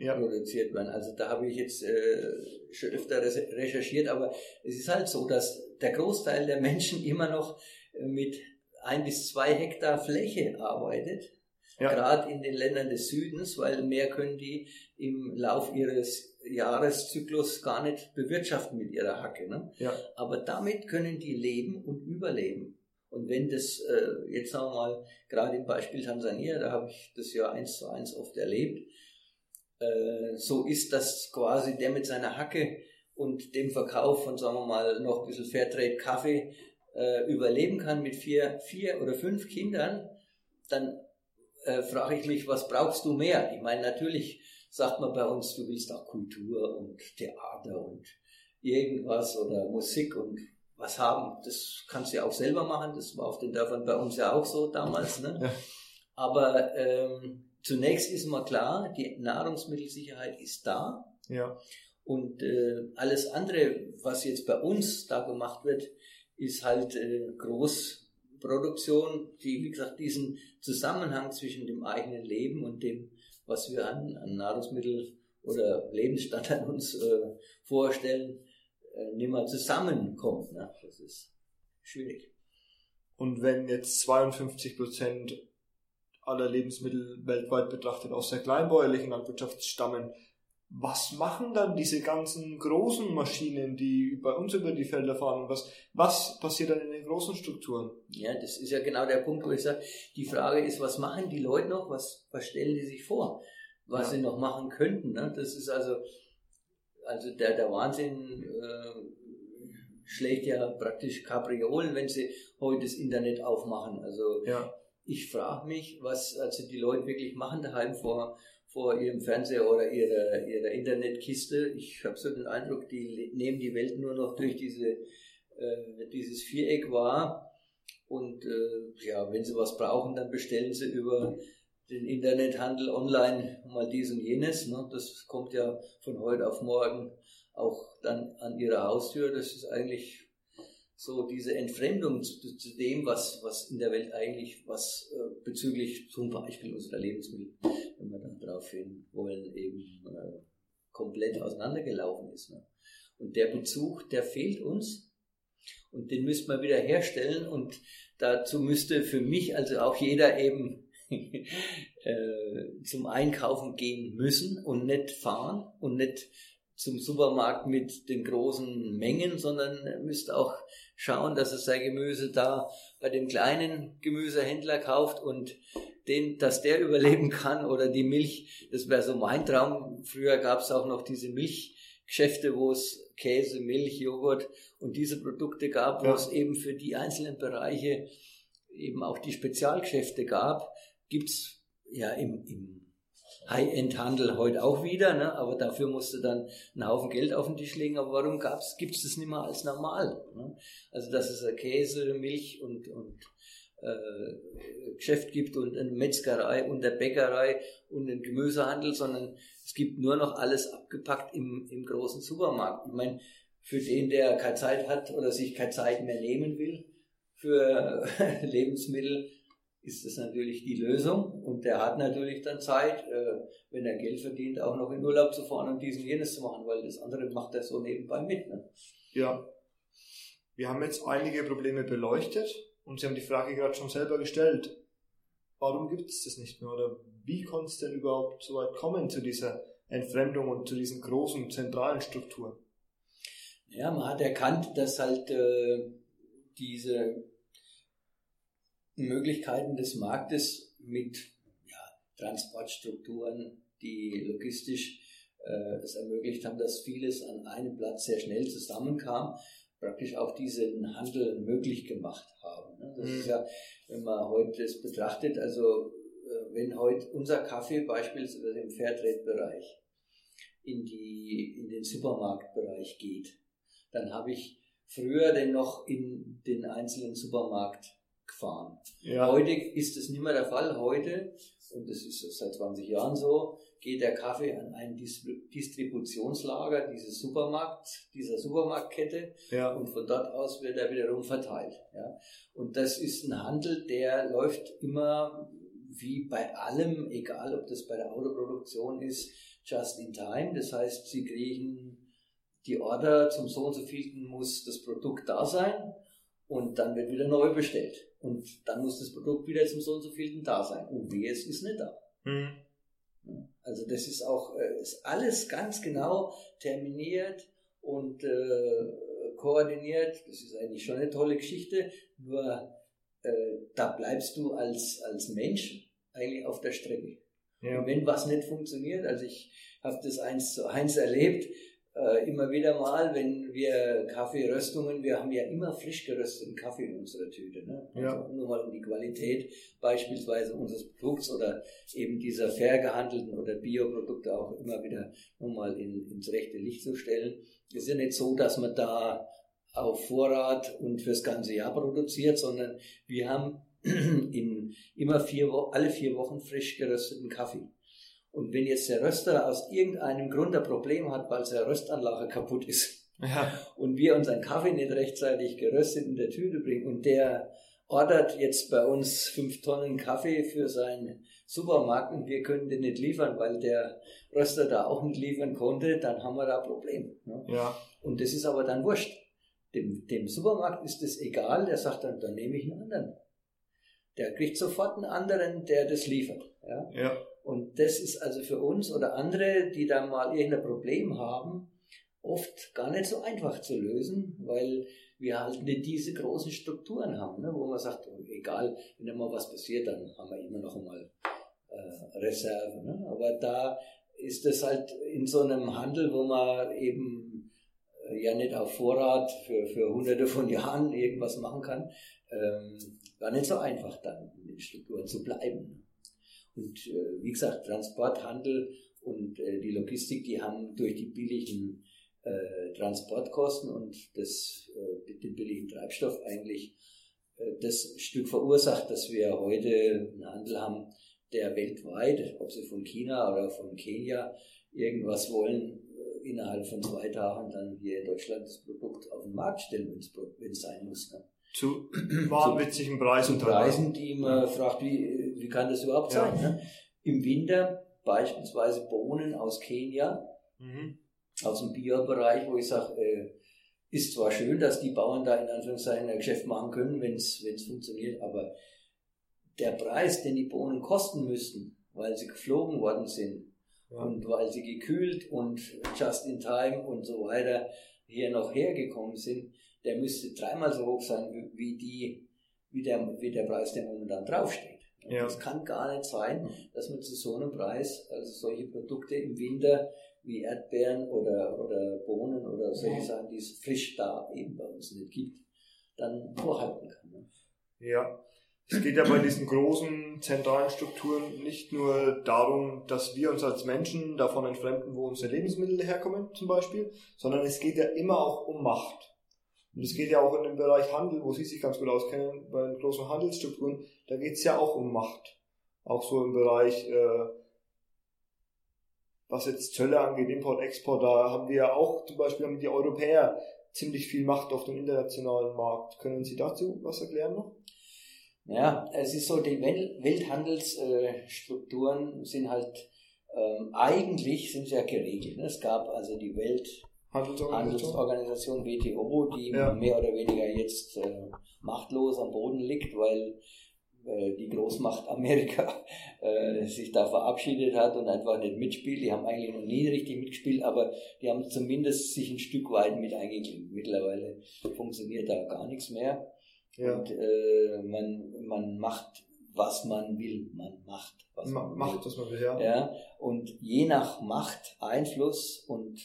ja. produziert werden. Also da habe ich jetzt äh, schon öfter recherchiert, aber es ist halt so, dass der Großteil der Menschen [LAUGHS] immer noch mit ein bis zwei Hektar Fläche arbeitet. Ja. Gerade in den Ländern des Südens, weil mehr können die im Lauf ihres Jahreszyklus gar nicht bewirtschaften mit ihrer Hacke. Ne? Ja. Aber damit können die leben und überleben. Und wenn das, äh, jetzt sagen wir mal, gerade im Beispiel Tansania, da habe ich das ja eins zu eins oft erlebt, äh, so ist, dass quasi der mit seiner Hacke und dem Verkauf von, sagen wir mal, noch ein bisschen Fairtrade Kaffee äh, überleben kann mit vier, vier oder fünf Kindern, dann äh, frage ich mich, was brauchst du mehr? Ich meine, natürlich sagt man bei uns, du willst auch Kultur und Theater und irgendwas oder Musik und was haben. Das kannst du ja auch selber machen. Das war auf den Dörfern bei uns ja auch so damals. Ne? Ja. Aber ähm, zunächst ist mal klar, die Nahrungsmittelsicherheit ist da. Ja. Und äh, alles andere, was jetzt bei uns da gemacht wird, ist halt äh, Großproduktion, die, wie gesagt, diesen Zusammenhang zwischen dem eigenen Leben und dem, was wir an, an Nahrungsmittel oder Lebensstandard uns äh, vorstellen, äh, nicht mehr zusammenkommt. Ne? Das ist schwierig. Und wenn jetzt 52 Prozent aller Lebensmittel weltweit betrachtet aus der kleinbäuerlichen Landwirtschaft stammen, was machen dann diese ganzen großen Maschinen, die bei uns über die Felder fahren? Was, was passiert dann in den großen Strukturen? Ja, das ist ja genau der Punkt, wo ich sage, die Frage ist, was machen die Leute noch? Was, was stellen die sich vor, was ja. sie noch machen könnten? Ne? Das ist also, also der, der Wahnsinn äh, schlägt ja praktisch Kapriolen, wenn sie heute das Internet aufmachen. Also ja. Ich frage mich, was also die Leute wirklich machen daheim vor vor ihrem Fernseher oder ihrer, ihrer Internetkiste. Ich habe so den Eindruck, die nehmen die Welt nur noch durch diese, äh, dieses Viereck wahr. Und äh, ja, wenn sie was brauchen, dann bestellen sie über den Internethandel online mal dies und jenes. Ne? Das kommt ja von heute auf morgen auch dann an ihre Haustür. Das ist eigentlich so diese Entfremdung zu, zu, dem, was, was in der Welt eigentlich, was äh, bezüglich zum Beispiel unserer Lebensmittel, wenn wir dann darauf hin wollen, eben äh, komplett auseinandergelaufen ist. Ne? Und der Bezug, der fehlt uns und den müsste man wieder herstellen und dazu müsste für mich also auch jeder eben [LAUGHS] äh, zum Einkaufen gehen müssen und nicht fahren und nicht zum Supermarkt mit den großen Mengen, sondern müsste auch schauen, dass er sein Gemüse da bei dem kleinen Gemüsehändler kauft und den, dass der überleben kann oder die Milch, das wäre so mein Traum. Früher gab es auch noch diese Milchgeschäfte, wo es Käse, Milch, Joghurt und diese Produkte gab, wo ja. es eben für die einzelnen Bereiche eben auch die Spezialgeschäfte gab, gibt's ja im, im High-End-Handel heute auch wieder, ne? aber dafür musste dann einen Haufen Geld auf den Tisch legen. Aber warum gibt es das nicht mehr als normal? Ne? Also dass es Käse, Milch und, und äh, Geschäft gibt und eine Metzgerei und eine Bäckerei und einen Gemüsehandel, sondern es gibt nur noch alles abgepackt im, im großen Supermarkt. Ich meine, für den, der keine Zeit hat oder sich keine Zeit mehr nehmen will für [LAUGHS] Lebensmittel, ist das natürlich die Lösung. Und der hat natürlich dann Zeit, äh, wenn er Geld verdient, auch noch in Urlaub zu fahren und diesen jenes zu machen, weil das andere macht er so nebenbei mit. Ne? Ja. Wir haben jetzt einige Probleme beleuchtet und Sie haben die Frage gerade schon selber gestellt. Warum gibt es das nicht mehr? Oder wie konnte es denn überhaupt so weit kommen zu dieser Entfremdung und zu diesen großen zentralen Strukturen? Ja, man hat erkannt, dass halt äh, diese Möglichkeiten des Marktes mit ja, Transportstrukturen, die logistisch äh, es ermöglicht haben, dass vieles an einem Platz sehr schnell zusammenkam, praktisch auch diesen Handel möglich gemacht haben. Ne? Das mhm. ist ja, wenn man heute das betrachtet, also äh, wenn heute unser Kaffee beispielsweise im Fairtrade-Bereich in, die, in den Supermarktbereich geht, dann habe ich früher denn noch in den einzelnen Supermarkt gefahren. Ja. Heute ist es nicht mehr der Fall. Heute, und das ist seit 20 Jahren so, geht der Kaffee an ein Distributionslager dieses Supermarkt, dieser Supermarktkette ja. und von dort aus wird er wiederum verteilt. Ja. Und das ist ein Handel, der läuft immer wie bei allem, egal ob das bei der Autoproduktion ist, just in time. Das heißt, Sie kriegen die Order zum so und so vielten muss das Produkt da sein und dann wird wieder neu bestellt. Und dann muss das Produkt wieder zum so und so vielten da sein. Und wie es ist nicht da. Mhm. Also das ist auch, äh, ist alles ganz genau terminiert und äh, koordiniert. Das ist eigentlich schon eine tolle Geschichte. Nur äh, da bleibst du als, als Mensch eigentlich auf der Strecke. Ja. Und wenn was nicht funktioniert, also ich habe das eins zu eins erlebt, äh, immer wieder mal, wenn wir Kaffeeröstungen, wir haben ja immer frisch gerösteten Kaffee in unserer Tüte. Ne? Also ja. Nur mal um die Qualität beispielsweise unseres Produkts oder eben dieser fair gehandelten oder Bioprodukte auch immer wieder nur mal in, ins rechte Licht zu stellen. Es ist ja nicht so, dass man da auf Vorrat und fürs ganze Jahr produziert, sondern wir haben [CLEARS THROAT] in immer vier, alle vier Wochen frisch gerösteten Kaffee. Und wenn jetzt der Röster aus irgendeinem Grund ein Problem hat, weil seine Röstanlage kaputt ist, ja. und wir unseren Kaffee nicht rechtzeitig geröstet in der Tüte bringen und der ordert jetzt bei uns fünf Tonnen Kaffee für seinen Supermarkt und wir können den nicht liefern, weil der Röster da auch nicht liefern konnte, dann haben wir da ein Problem. Ne? Ja. Und das ist aber dann wurscht. Dem, dem Supermarkt ist es egal, der sagt dann, dann nehme ich einen anderen. Der kriegt sofort einen anderen, der das liefert. Ja? ja. Und das ist also für uns oder andere, die da mal irgendein Problem haben, oft gar nicht so einfach zu lösen, weil wir halt nicht diese großen Strukturen haben, ne, wo man sagt, oh, egal, wenn da mal was passiert, dann haben wir immer noch einmal äh, Reserve. Ne? Aber da ist es halt in so einem Handel, wo man eben äh, ja nicht auf Vorrat für, für hunderte von [LAUGHS] Jahren irgendwas machen kann, ähm, gar nicht so einfach dann in den Strukturen zu bleiben. Und äh, wie gesagt, Transport, Handel und äh, die Logistik, die haben durch die billigen äh, Transportkosten und das, äh, den billigen Treibstoff eigentlich äh, das Stück verursacht, dass wir heute einen Handel haben, der weltweit, ob sie von China oder von Kenia irgendwas wollen, äh, innerhalb von zwei Tagen dann hier in Deutschland das Produkt auf den Markt stellen, wenn es sein muss. Ne? Zu [CLEARS THROAT] wahnwitzigen Preisen. Zu Preisen, die man fragt, wie, wie kann das überhaupt ja. sein? Ne? Im Winter beispielsweise Bohnen aus Kenia, mhm. aus dem Bio-Bereich, wo ich sage, äh, ist zwar schön, dass die Bauern da in Anführungszeichen ein Geschäft machen können, wenn es funktioniert, aber der Preis, den die Bohnen kosten müssten, weil sie geflogen worden sind ja. und weil sie gekühlt und just in time und so weiter hier noch hergekommen sind, der müsste dreimal so hoch sein wie die, wie der, wie der Preis, der momentan draufsteht. Ja. Es kann gar nicht sein, dass man zu so einem Preis, also solche Produkte im Winter wie Erdbeeren oder, oder Bohnen oder solche ja. Sachen, die es frisch da eben bei uns nicht gibt, dann vorhalten kann. Ne? Ja. Es geht ja bei diesen großen zentralen Strukturen nicht nur darum, dass wir uns als Menschen davon entfremden, wo unsere Lebensmittel herkommen, zum Beispiel, sondern es geht ja immer auch um Macht. Und es geht ja auch in dem Bereich Handel, wo Sie sich ganz gut auskennen, bei den großen Handelsstrukturen, da geht es ja auch um Macht. Auch so im Bereich, äh, was jetzt Zölle angeht, Import, Export, da haben wir ja auch zum Beispiel haben die Europäer ziemlich viel Macht auf dem internationalen Markt. Können Sie dazu was erklären noch? Ja, es ist so, die Welthandelsstrukturen sind halt ähm, eigentlich sind ja geregelt. Ne? Es gab also die Welt Handelsorganisation, Handelsorganisation WTO, die ja. mehr oder weniger jetzt äh, machtlos am Boden liegt, weil äh, die Großmacht Amerika [LAUGHS] äh, sich da verabschiedet hat und einfach nicht mitspielt. Die haben eigentlich noch nie richtig mitgespielt, aber die haben zumindest sich ein Stück weit mit eingeklinkt. Mittlerweile funktioniert da gar nichts mehr. Ja. Und äh, man, man macht was man will, man macht. Was man macht, will. was man will, ja. ja. Und je nach Macht, Einfluss und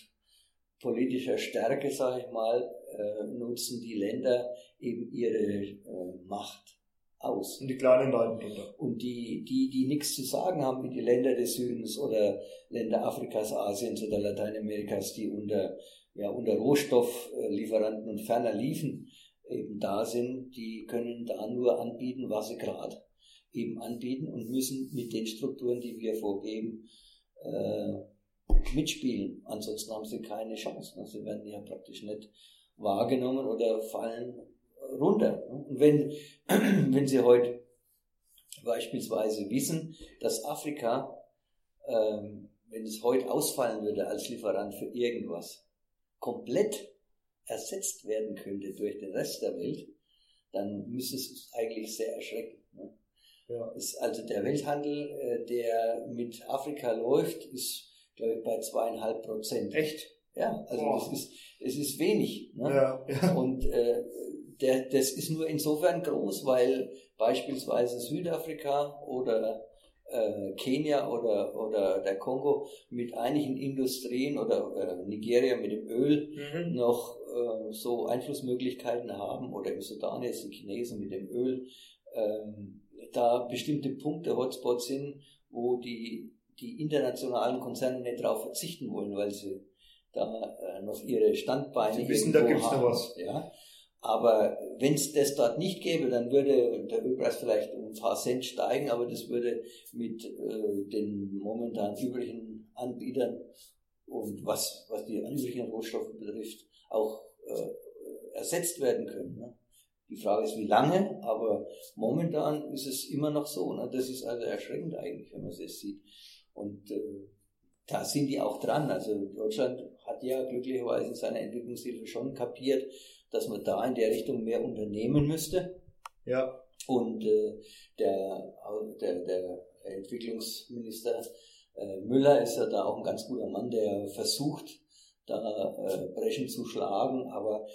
politischer Stärke, sage ich mal, äh, nutzen die Länder eben ihre äh, Macht aus. Und die kleinen leiden drunter. Und die, die, die nichts zu sagen haben, wie die Länder des Südens oder Länder Afrikas, Asiens oder Lateinamerikas, die unter, ja, unter Rohstofflieferanten und ferner liefen, eben da sind, die können da nur anbieten, was sie gerade eben anbieten und müssen mit den Strukturen, die wir vorgeben, äh, mitspielen. Ansonsten haben sie keine Chance. Sie werden ja praktisch nicht wahrgenommen oder fallen runter. Und wenn, [CLEARS THROAT] wenn Sie heute beispielsweise wissen, dass Afrika, ähm, wenn es heute ausfallen würde als Lieferant für irgendwas, komplett ersetzt werden könnte durch den Rest der Welt, dann müsste es eigentlich sehr erschrecken. Ne? Ja. Also der Welthandel, äh, der mit Afrika läuft, ist, glaube ich, bei zweieinhalb Prozent. Echt? Ja, also oh. das ist, es ist wenig. Ne? Ja, ja. Und äh, der, das ist nur insofern groß, weil beispielsweise Südafrika oder äh, Kenia oder, oder der Kongo mit einigen Industrien oder äh, Nigeria mit dem Öl mhm. noch äh, so Einflussmöglichkeiten haben oder im Sudan jetzt die Chinesen mit dem Öl, ähm, da bestimmte Punkte, Hotspots sind, wo die, die internationalen Konzerne nicht darauf verzichten wollen, weil sie da äh, noch ihre Standbeine Sie wissen, da gibt es noch was. Ja. Aber wenn es das dort nicht gäbe, dann würde der Ölpreis vielleicht um ein paar Cent steigen, aber das würde mit äh, den momentan übrigen Anbietern und was, was die übrigen Rohstoffe betrifft, auch äh, ersetzt werden können. Ne? Die Frage ist, wie lange, aber momentan ist es immer noch so. Ne? Das ist also erschreckend eigentlich, wenn man es jetzt sieht. Und äh, da sind die auch dran. Also Deutschland hat ja glücklicherweise seine Entwicklungshilfe schon kapiert, dass man da in der Richtung mehr unternehmen müsste. Ja. Und äh, der, der, der Entwicklungsminister äh, Müller ist ja da auch ein ganz guter Mann, der versucht, da äh, Brechen zu schlagen, aber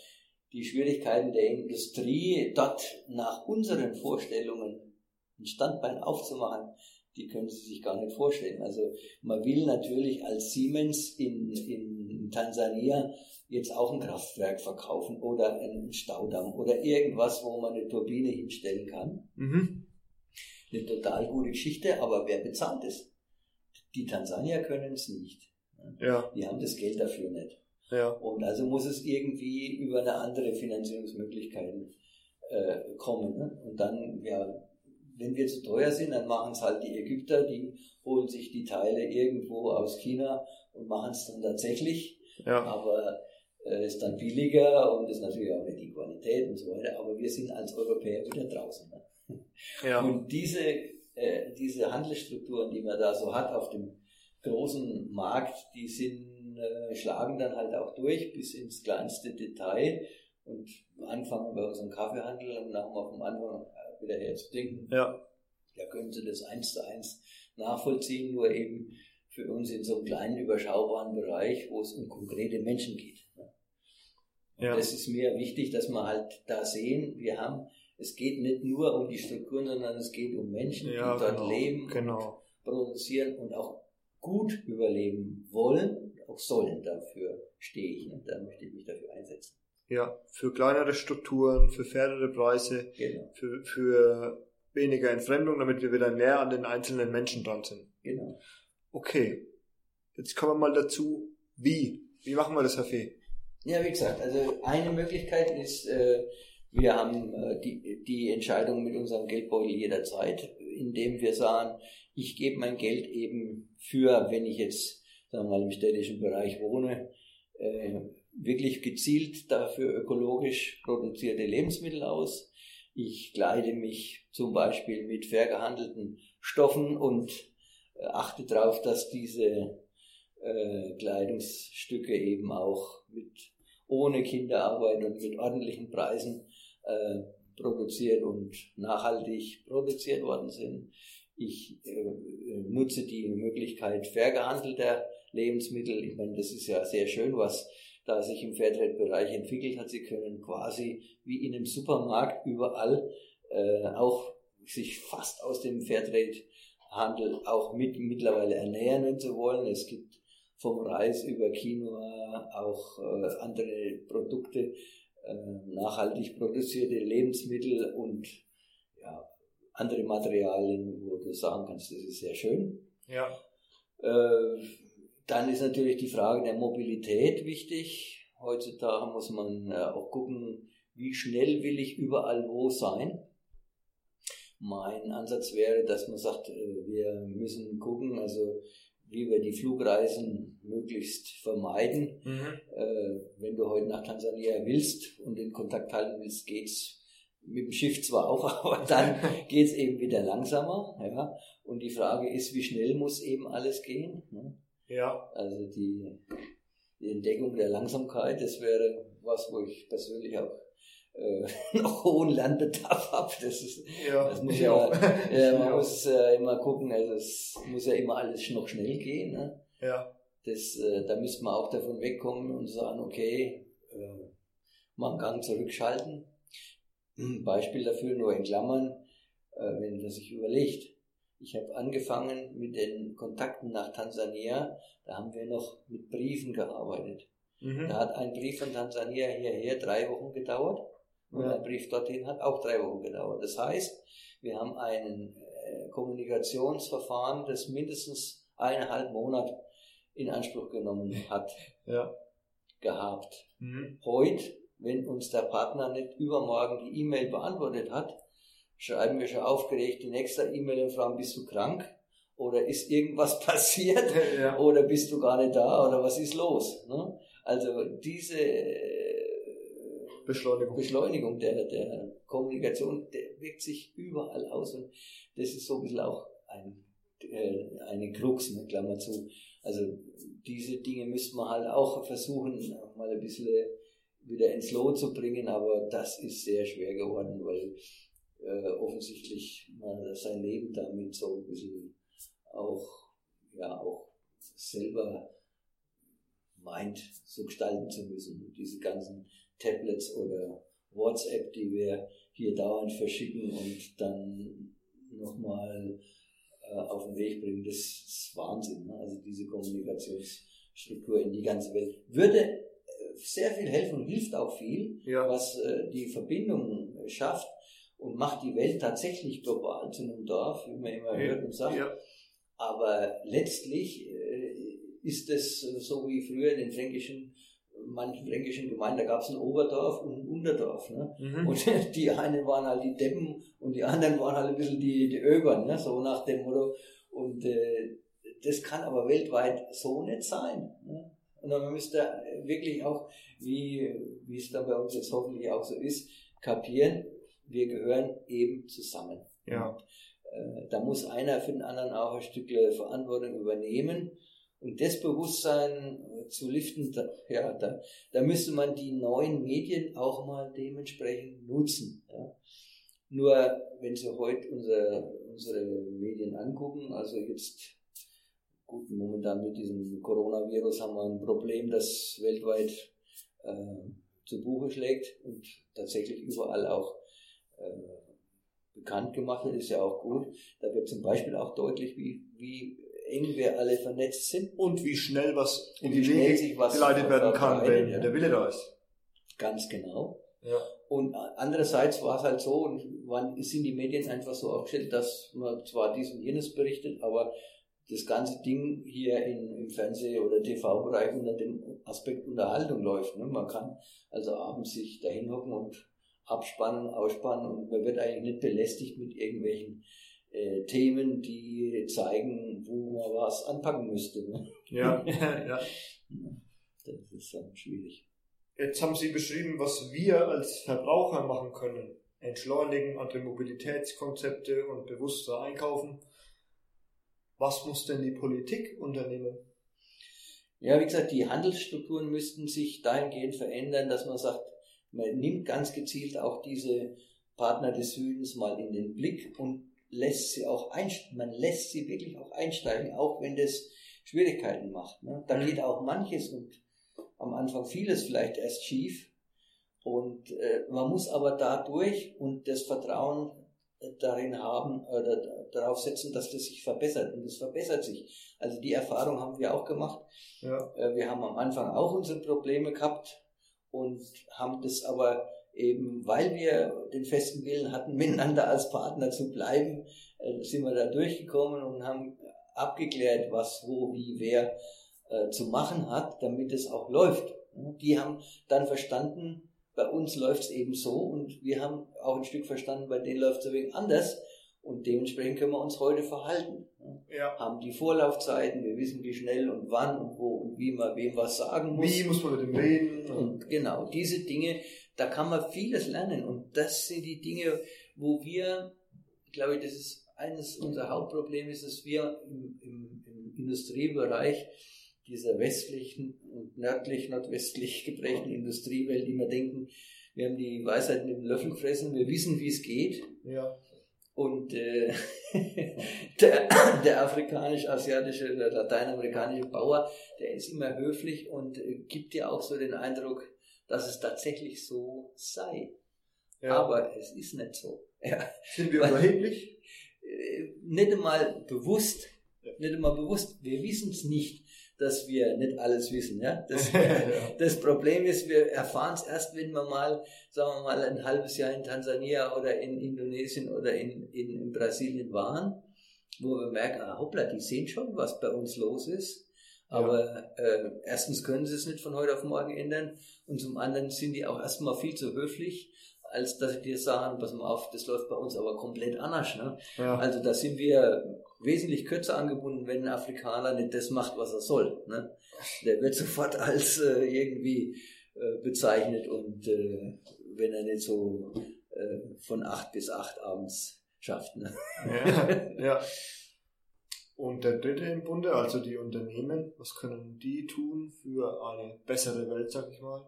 die Schwierigkeiten der Industrie, dort nach unseren Vorstellungen ein Standbein aufzumachen, die können Sie sich gar nicht vorstellen. Also man will natürlich als Siemens in, in Tansania jetzt auch ein Kraftwerk verkaufen oder einen Staudamm oder irgendwas, wo man eine Turbine hinstellen kann. Mhm. Eine total gute Geschichte, aber wer bezahlt es? Die Tansanier können es nicht. Ja. Die haben das Geld dafür nicht. Ja. Und also muss es irgendwie über eine andere Finanzierungsmöglichkeit äh, kommen. Ne? Und dann, ja, wenn wir zu teuer sind, dann machen es halt die Ägypter, die holen sich die Teile irgendwo aus China und machen es dann tatsächlich. Ja. Aber äh, ist dann billiger und ist natürlich auch nicht die Qualität und so weiter. Aber wir sind als Europäer wieder draußen. Ne? Ja. Und diese, äh, diese Handelsstrukturen, die man da so hat auf dem großen Markt, die sind, äh, schlagen dann halt auch durch bis ins kleinste Detail. Und anfangen bei unserem Kaffeehandel und nach dem Anfang wieder herzudenken. Ja. Da können Sie das eins zu eins nachvollziehen, nur eben für uns in so einem kleinen, überschaubaren Bereich, wo es um konkrete Menschen geht. Ja. Das ist mir wichtig, dass wir halt da sehen, wir haben, es geht nicht nur um die Strukturen, sondern es geht um Menschen, ja, die dort genau, leben, genau. produzieren und auch gut überleben wollen, auch sollen. Dafür stehe ich und da möchte ich mich dafür einsetzen. Ja, für kleinere Strukturen, für fairere Preise, genau. für, für weniger Entfremdung, damit wir wieder näher an den einzelnen Menschen dran sind. Genau. Okay, jetzt kommen wir mal dazu, wie? Wie machen wir das, Herr Fee? Ja, wie gesagt, also eine Möglichkeit ist, äh, wir haben äh, die, die Entscheidung mit unserem Geldbeutel jederzeit, indem wir sagen, ich gebe mein Geld eben für, wenn ich jetzt, sagen wir mal, im städtischen Bereich wohne, äh, wirklich gezielt dafür ökologisch produzierte Lebensmittel aus. Ich kleide mich zum Beispiel mit fair gehandelten Stoffen und äh, achte darauf, dass diese äh, Kleidungsstücke eben auch mit ohne Kinderarbeit und mit ordentlichen Preisen äh, produziert und nachhaltig produziert worden sind. Ich äh, nutze die Möglichkeit fair gehandelter Lebensmittel. Ich meine, das ist ja sehr schön, was da sich im Fairtrade-Bereich entwickelt hat. Sie können quasi wie in einem Supermarkt überall äh, auch sich fast aus dem Fairtrade-Handel auch mit mittlerweile ernähren, wenn sie wollen. Es gibt vom Reis über Quinoa auch äh, andere Produkte, äh, nachhaltig produzierte Lebensmittel und ja, andere Materialien, wo du sagen kannst, das ist sehr schön. Ja. Äh, dann ist natürlich die Frage der Mobilität wichtig. Heutzutage muss man äh, auch gucken, wie schnell will ich überall wo sein. Mein Ansatz wäre, dass man sagt, äh, wir müssen gucken, also wie wir die Flugreisen möglichst vermeiden. Mhm. Äh, wenn du heute nach Tansania willst und den Kontakt halten willst, geht's mit dem Schiff zwar auch, [LAUGHS] aber dann [LAUGHS] geht's eben wieder langsamer. Ja. Und die Frage ist, wie schnell muss eben alles gehen? Ne? Ja. Also die, die Entdeckung der Langsamkeit, das wäre was, wo ich persönlich auch äh, [LAUGHS] noch hohen Lernbedarf habe. Das ist, ja, das muss ja, äh, [LAUGHS] man muss äh, immer gucken, also es muss ja immer alles noch schnell gehen. Ne? Ja. Das, äh, da müsste man auch davon wegkommen und sagen, okay, äh, mal einen Gang zurückschalten. Beispiel dafür nur in Klammern, äh, wenn man sich überlegt, ich habe angefangen mit den Kontakten nach Tansania, da haben wir noch mit Briefen gearbeitet. Mhm. Da hat ein Brief von Tansania hierher drei Wochen gedauert und ja. ein Brief dorthin hat auch drei Wochen gedauert. Das heißt, wir haben ein äh, Kommunikationsverfahren, das mindestens eineinhalb Monate in Anspruch genommen hat, [LAUGHS] ja. gehabt. Mhm. Heute, wenn uns der Partner nicht übermorgen die E-Mail beantwortet hat, schreiben wir schon aufgeregt die nächste E-Mail und fragen, bist du krank? Oder ist irgendwas [LAUGHS] passiert? Ja. Oder bist du gar nicht da? Oder was ist los? Ne? Also diese Beschleunigung, Beschleunigung der, der Kommunikation, der wirkt sich überall aus und das ist so ein bisschen auch ein, äh, eine Krux, mit Klammer zu. Also diese Dinge müsste man halt auch versuchen, mal ein bisschen wieder ins Lot zu bringen, aber das ist sehr schwer geworden, weil äh, offensichtlich man sein Leben damit so ein bisschen auch, ja, auch selber meint, so gestalten zu müssen. Diese ganzen Tablets oder WhatsApp, die wir hier dauernd verschicken und dann nochmal äh, auf den Weg bringen, das ist Wahnsinn. Ne? Also diese Kommunikationsstruktur in die ganze Welt würde äh, sehr viel helfen und hilft auch viel, ja. was äh, die Verbindung schafft und macht die Welt tatsächlich global zu einem Dorf, wie man immer hört und sagt. Ja. Aber letztlich äh, ist es so wie früher in den fränkischen, manchen fränkischen Gemeinden, da gab es ein Oberdorf und ein Unterdorf. Ne? Mhm. Und [LAUGHS] die einen waren halt die Deppen und die anderen waren halt ein bisschen die, die Öbern, ne? so nach dem Motto. Und äh, das kann aber weltweit so nicht sein. Ne? Und man müsste wirklich auch, wie, wie es da bei uns jetzt hoffentlich auch so ist, kapieren, wir gehören eben zusammen. Ja. Und, äh, da muss einer für den anderen auch ein Stück Verantwortung übernehmen. Und das Bewusstsein äh, zu liften, da, ja, da, da müsste man die neuen Medien auch mal dementsprechend nutzen. Ja. Nur wenn Sie heute unsere, unsere Medien angucken, also jetzt, gut, momentan mit diesem Coronavirus haben wir ein Problem, das weltweit äh, zu Buche schlägt und tatsächlich überall auch äh, bekannt gemacht wird, ist ja auch gut. Da wird zum Beispiel auch deutlich, wie, wie eng wir alle vernetzt sind. Und wie schnell was in die Wege geleitet werden kann, wenn ja. der Wille da ist. Ganz genau. Ja. Und andererseits war es halt so, und waren, sind die Medien einfach so aufgestellt, dass man zwar dies und jenes berichtet, aber das ganze Ding hier in, im Fernseh- oder TV-Bereich unter dem Aspekt Unterhaltung läuft. Ne? Man kann also abends sich dahin hocken und abspannen, ausspannen und man wird eigentlich nicht belästigt mit irgendwelchen äh, Themen, die zeigen, wo man was anpacken müsste. Ne? [LAUGHS] Ja, ja. Das ist dann schwierig. Jetzt haben Sie beschrieben, was wir als Verbraucher machen können. Entschleunigen, andere Mobilitätskonzepte und bewusster einkaufen. Was muss denn die Politik unternehmen? Ja, wie gesagt, die Handelsstrukturen müssten sich dahingehend verändern, dass man sagt, man nimmt ganz gezielt auch diese Partner des Südens mal in den Blick und lässt sie auch einsteigen. Man lässt sie wirklich auch einsteigen, auch wenn das Schwierigkeiten macht. Ne? Da mhm. geht auch manches und am Anfang vieles vielleicht erst schief. Und äh, man muss aber dadurch und das Vertrauen darin haben oder darauf setzen, dass das sich verbessert. Und es verbessert sich. Also die Erfahrung haben wir auch gemacht. Ja. Äh, wir haben am Anfang auch unsere Probleme gehabt und haben das aber eben, weil wir den festen Willen hatten, [LAUGHS] miteinander als Partner zu bleiben, äh, sind wir da durchgekommen und haben abgeklärt, was, wo, wie, wer äh, zu machen hat, damit es auch läuft. Die haben dann verstanden, bei uns läuft es eben so und wir haben auch ein Stück verstanden, bei denen läuft es ein wenig anders und dementsprechend können wir uns heute verhalten. Ja. Haben die Vorlaufzeiten, wir wissen, wie schnell und wann und wo und wie man wem was sagen muss. Wie muss man mit dem reden? Und genau, diese Dinge, da kann man vieles lernen und das sind die Dinge, wo wir, glaube ich, das ist eines unserer Hauptprobleme, ist, dass wir im, im, im Industriebereich dieser westlichen und nördlich-nordwestlich geprägten Industriewelt immer denken, wir haben die Weisheit mit dem Löffel gefressen, wir wissen, wie es geht. Ja. Und äh, [LAUGHS] der, der afrikanisch-asiatische, der lateinamerikanische Bauer, der ist immer höflich und äh, gibt dir auch so den Eindruck, dass es tatsächlich so sei. Ja. Aber es ist nicht so. [LAUGHS] Ja. Sind wir überheblich? Äh, nicht einmal bewusst, nicht einmal bewusst, wir wissen es nicht dass wir nicht alles wissen. Ja? Das, [LAUGHS] das Problem ist, wir erfahren es erst, wenn wir mal, sagen wir mal, ein halbes Jahr in Tansania oder in Indonesien oder in, in, in Brasilien waren, wo wir merken, ah, hoppla, die sehen schon, was bei uns los ist. Aber äh, erstens können sie es nicht von heute auf morgen ändern und zum anderen sind die auch erstmal viel zu höflich als dass sie dir sagen, pass mal auf, das läuft bei uns aber komplett anders. Ne? Ja. Also da sind wir wesentlich kürzer angebunden, wenn ein Afrikaner nicht das macht, was er soll. Ne? Der wird [LAUGHS] sofort als äh, irgendwie äh, bezeichnet und äh, wenn er nicht so äh, von acht bis acht abends schafft. Ne? Ja, ja. [LAUGHS] Und der dritte im Bunde, also die Unternehmen, was können die tun für eine bessere Welt, sag ich mal?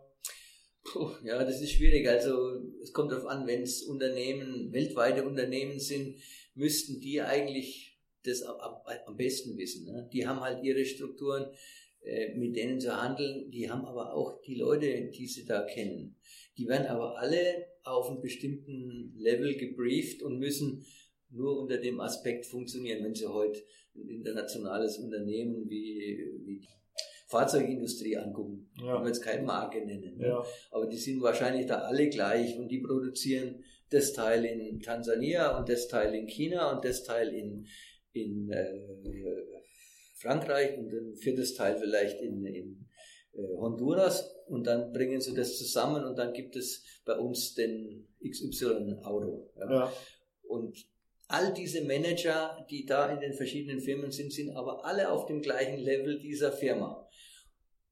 Puh, ja, das ist schwierig. Also es kommt darauf an, wenn es Unternehmen, weltweite Unternehmen sind, müssten die eigentlich das am, besten wissen. Ne? Die haben halt ihre Strukturen, äh, mit denen zu handeln. Die haben aber auch die Leute, die sie da kennen. Die werden aber alle auf einem bestimmten Level gebrieft und müssen nur unter dem Aspekt funktionieren, wenn sie heute ein internationales Unternehmen wie, wie Fahrzeugindustrie angucken. Ja. Ich will jetzt keine Marke nennen. Ne? Ja. Aber die sind wahrscheinlich da alle gleich und die produzieren das Teil in Tansania und das Teil in China und das Teil in, in äh, Frankreich und ein viertes Teil vielleicht in, in äh, Honduras und dann bringen sie das zusammen und dann gibt es bei uns den XY-Auto. Ja. ja. Und all diese Manager, die da in den verschiedenen Firmen sind, sind aber alle auf dem gleichen Level dieser Firma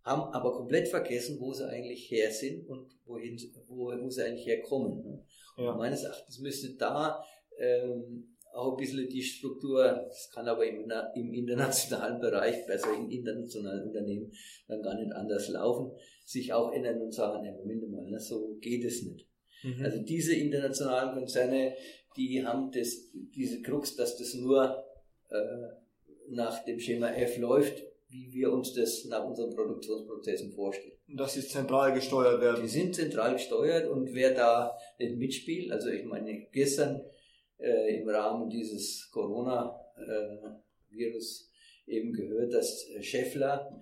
haben aber komplett vergessen, wo sie eigentlich her sind und wohin, wo, wo sie eigentlich herkommen. Ne? Ja. meines Erachtens müsste da ähm, auch ein bisschen die Struktur, das kann aber im, im internationalen Bereich, besser in internationalen Unternehmen, dann gar nicht anders laufen, sich auch ändern und sagen, ja, Moment mal, ne, so geht es nicht. Mhm. Also diese internationalen Konzerne, die haben das, diese Krux, dass das nur äh, nach dem Schema F läuft, wie wir uns das nach unseren Produktionsprozessen vorstellen. Und dass sie zentral gesteuert werden. Die sind zentral gesteuert und wer da nicht mitspielt, also ich meine, gestern äh, im Rahmen dieses Corona-Virus äh, eben gehört, dass Scheffler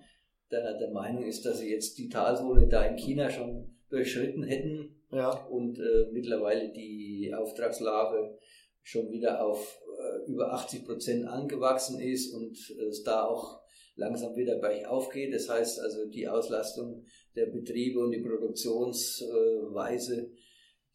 der, der Meinung ist, dass sie jetzt die Talsohle da in China schon durchschritten hätten ja. und äh, mittlerweile die Auftragslage schon wieder auf äh, über 80 Prozent angewachsen ist und es da auch langsam wieder bergauf geht. Das heißt also die Auslastung der Betriebe und die Produktionsweise,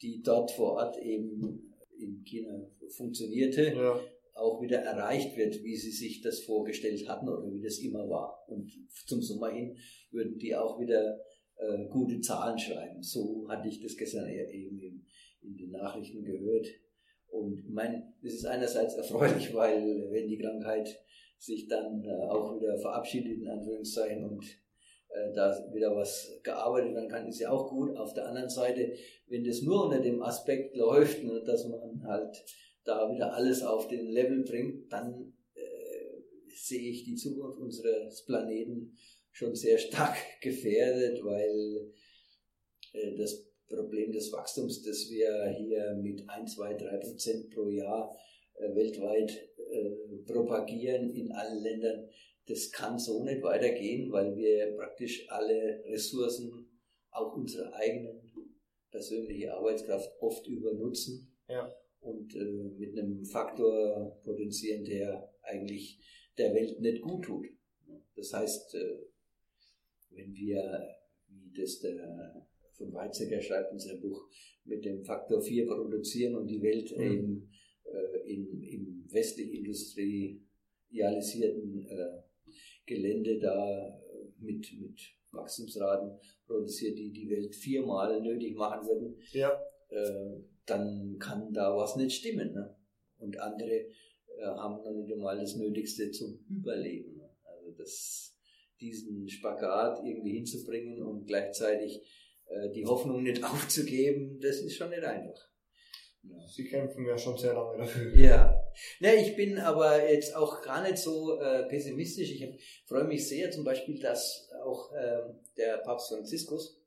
die dort vor Ort eben in China funktionierte, ja. auch wieder erreicht wird, wie sie sich das vorgestellt hatten oder wie das immer war. Und zum Sommer hin würden die auch wieder äh, gute Zahlen schreiben. So hatte ich das gestern eben in, in den Nachrichten gehört. Und ich meine, das ist einerseits erfreulich, weil wenn die Krankheit sich dann äh, auch wieder verabschiedet, in Anführungszeichen, und äh, da wieder was gearbeitet werden kann, ist ja auch gut. Auf der anderen Seite, wenn das nur unter dem Aspekt läuft, ne, dass man halt da wieder alles auf den Level bringt, dann äh, sehe ich die Zukunft unseres Planeten schon sehr stark [LAUGHS] gefährdet, weil äh, das Problem des Wachstums, das wir hier mit 1, 2, 3 Prozent pro Jahr äh, weltweit äh, propagieren in allen Ländern, das kann so nicht weitergehen, weil wir praktisch alle Ressourcen, auch unsere eigenen persönliche Arbeitskraft oft übernutzen ja. und äh, mit einem Faktor potenzieren, der eigentlich der Welt nicht gut tut. Das heißt, äh, wenn wir, wie das der von Weizsäcker schreibt in seinem Buch, mit dem Faktor 4 produzieren und die Welt mhm. eben äh, in, im westlich industrialisierten äh, Gelände da äh, mit, mit Wachstumsraten produziert, die die Welt viermal nötig machen würden, ja. äh, dann kann da was nicht stimmen. Ne? Und andere äh, haben noch nicht einmal das Nötigste zum Überleben. Ne? Also das, diesen Spagat irgendwie hinzubringen und gleichzeitig äh, die Hoffnung nicht [LAUGHS] aufzugeben, das ist schon nicht einfach. Sie kämpfen ja schon sehr lange dafür. Ja. Ne, ich bin aber jetzt auch gar nicht so äh, pessimistisch. Ich freue mich sehr zum Beispiel, dass auch äh, der Papst Franziskus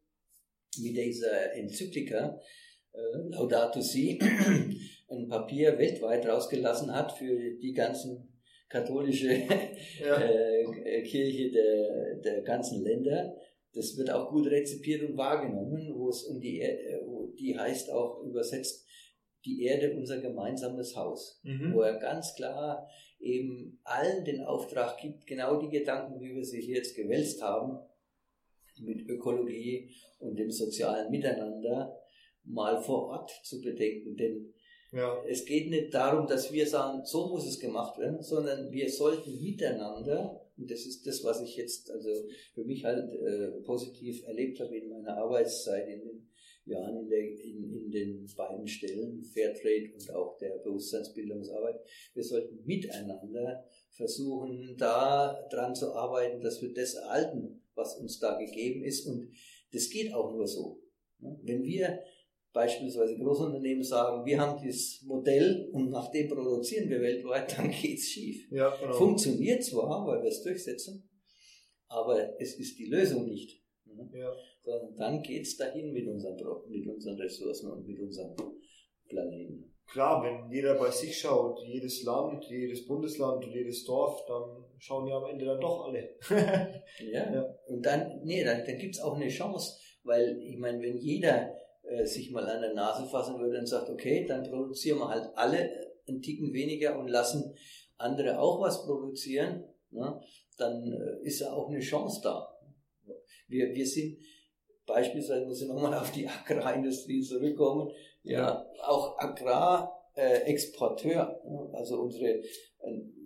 mit dieser Enzyklika äh, Laudato Si [CLEARS THROAT] ein Papier weltweit rausgelassen hat für die ganzen katholische [LAUGHS] ja. äh, Kirche der, der ganzen Länder. Das wird auch gut rezipiert und wahrgenommen, wo es um die, äh, wo die heißt auch übersetzt, die Erde unser gemeinsames Haus, mhm. wo er ganz klar eben allen den Auftrag gibt, genau die Gedanken, wie wir sie hier jetzt gewälzt haben, mit Ökologie und dem sozialen Miteinander mal vor Ort zu bedenken. Denn ja. es geht nicht darum, dass wir sagen, so muss es gemacht werden, sondern wir sollten miteinander, und das ist das, was ich jetzt also für mich halt äh, positiv erlebt habe in meiner Arbeitszeit in den Jahren in, der, in, in den beiden Stellen, Fairtrade und auch der Bewusstseinsbildungsarbeit, wir sollten miteinander versuchen, da dran zu arbeiten, dass wir das erhalten, was uns da gegeben ist. Und das geht auch nur so. Wenn wir beispielsweise Großunternehmen sagen, wir haben dieses Modell und nach dem produzieren wir weltweit, [LAUGHS] dann geht's schief. Ja, genau. Funktioniert zwar, weil wir es durchsetzen, aber es ist die Lösung nicht. Ja. Sondern dann geht's dahin mit unseren, mit unseren Ressourcen und mit unserem Planeten. Klar, wenn jeder bei sich schaut, jedes Land, jedes Bundesland und jedes Dorf, dann schauen ja am Ende dann doch alle. [LAUGHS] ja. ja. Und dann, nee, dann, dann gibt's auch eine Chance, weil ich meine, wenn jeder äh, sich mal an der Nase fassen würde und sagt, okay, dann produzieren wir halt alle einen Ticken weniger und lassen andere auch was produzieren, ne, dann äh, ist ja auch eine Chance da. Wir, wir sind beispielsweise, muss ich nochmal auf die Agrarindustrie zurückkommen, ja, auch Agrarexporteur, äh, also unsere, äh,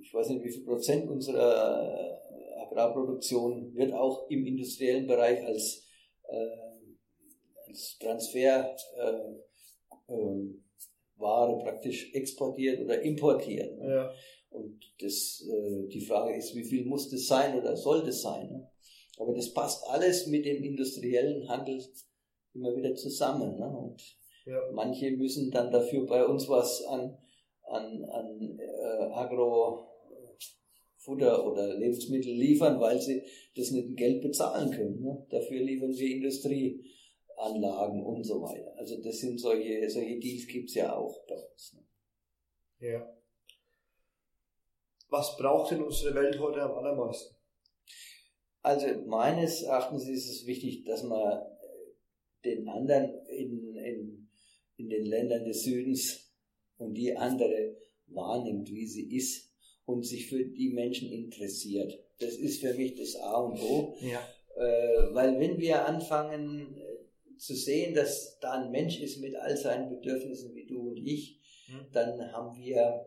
ich weiß nicht wie viel Prozent unserer Agrarproduktion wird auch im industriellen Bereich als äh, Transferware äh, äh, praktisch exportiert oder importiert. Ne? Ja. Und das, äh, die Frage ist, wie viel muss das sein oder soll das sein? Ne? Aber das passt alles mit dem industriellen Handel immer wieder zusammen. Ne? Und ja. manche müssen dann dafür bei uns was an, an, an äh, Agro Futter oder Lebensmittel liefern, weil sie das nicht in Geld bezahlen können. Ne? Dafür liefern wir Industrie. Anlagen und so weiter. Also das sind solche, solche Deals gibt es ja auch bei uns. Ne? Ja. Was braucht denn unsere Welt heute am allermeisten? Also meines Erachtens ist es wichtig, dass man den anderen in, in, in den Ländern des Südens und die andere wahrnimmt, wie sie ist und sich für die Menschen interessiert. Das ist für mich das A und O. Ja. Äh, weil wenn wir anfangen, zu sehen, dass da ein Mensch ist mit all seinen Bedürfnissen wie du und ich, mhm. dann haben wir,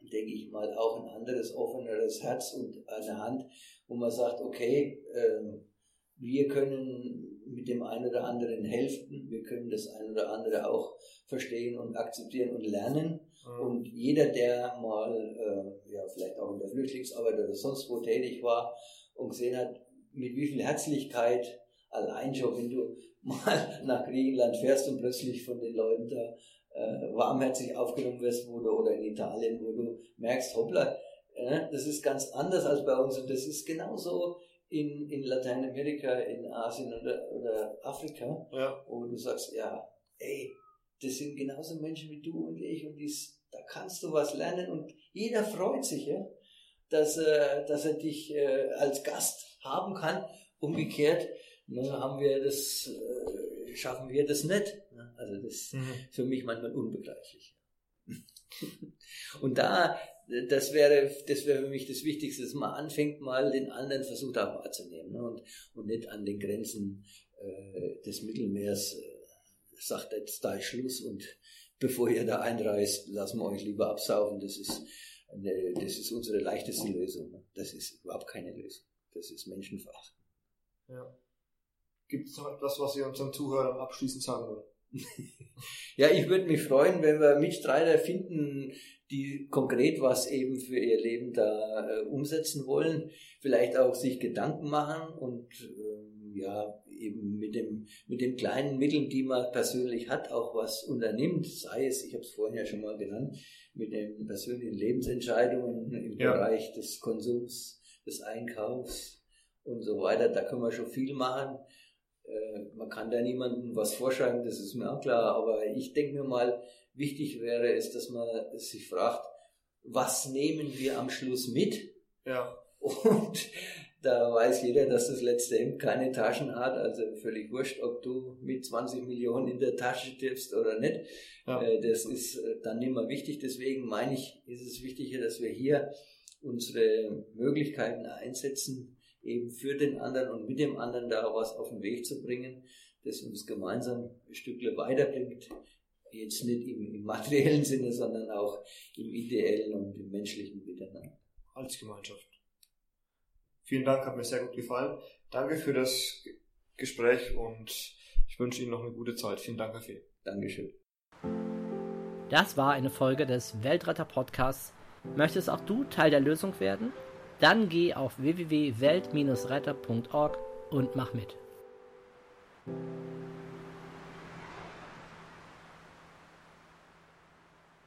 denke ich mal, auch ein anderes, offeneres Herz und eine Hand, wo man sagt, okay, äh, wir können mit dem einen oder anderen helfen, wir können das ein oder andere auch verstehen und akzeptieren und lernen. Mhm. Und jeder, der mal, äh, ja, vielleicht auch in der Flüchtlingsarbeit oder sonst wo tätig war und gesehen hat, mit wie viel Herzlichkeit allein schon, wenn du [LAUGHS] mal nach Griechenland fährst und plötzlich von den Leuten da äh, warmherzig aufgenommen wirst, wo du, oder in Italien, wo du merkst, hoppla, das ist ganz anders als bei uns und das ist genauso in, in Lateinamerika, in Asien oder, oder Afrika, ja. wo du sagst, ja, ey, das sind genauso Menschen wie du und ich und dies, da kannst du was lernen und jeder freut sich, ja, dass, äh, dass er dich äh, als Gast haben kann. Umgekehrt ne, haben wir das, äh, schaffen wir das nicht. Ne? Also das ist mhm. für mich manchmal unbegreiflich. [LAUGHS] und da, das wäre, das wäre für mich das Wichtigste, dass man anfängt, mal den anderen versucht auch wahrzunehmen ne? und, und nicht an den Grenzen äh, des Mittelmeers äh, sagt, jetzt da ist Schluss und [LAUGHS] bevor ihr da einreist, lassen wir euch lieber absaufen. Das ist, eine, das ist unsere leichteste Lösung. Ne? Das ist überhaupt keine Lösung. Das ist Menschenverachten. Ja. Gibt es noch etwas, was ihr unseren Zuhörern abschließend sagen wollt? [LAUGHS] ja, ich würde mich freuen, wenn wir Mitstreiter finden, die konkret was eben für ihr Leben da äh, umsetzen wollen, vielleicht auch sich Gedanken machen und äh, ja, eben mit dem, mit den kleinen Mitteln, die man persönlich hat, auch was unternimmt, sei es, ich habe es vorhin ja schon mal genannt, mit den persönlichen Lebensentscheidungen im ja. Bereich des Konsums, des Einkaufs und so weiter. Da können wir schon viel machen. Äh, man kann da niemandem was vorschreiben, das ist mir auch klar, aber ich denke mir mal, wichtig wäre es, dass man sich fragt, was nehmen wir am Schluss mit? Ja. [LAUGHS] Und da weiß jeder, dass das letzte Hemd keine Taschen hat, also völlig wurscht, ob du mit 20 Millionen in der Tasche tippst oder nicht. Ja. Äh, das ist äh, dann nicht mehr wichtig. Deswegen meine ich, ist es wichtiger, dass wir hier unsere Möglichkeiten einsetzen, eben für den anderen und mit dem anderen da was auf den Weg zu bringen, das uns gemeinsam ein Stückchen weiterbringt. Jetzt nicht im, im materiellen [LAUGHS] Sinne, sondern auch im ideellen und im menschlichen Miteinander. Als Gemeinschaft. Vielen Dank, hat mir sehr gut gefallen. Danke für das Gespräch und ich wünsche Ihnen noch eine gute Zeit. Vielen Dank, Herr Fee. Dankeschön. Das war eine Folge des Weltretter Podcasts. Möchtest auch du Teil der Lösung werden? Dann geh auf www.welt-retter.org und mach mit.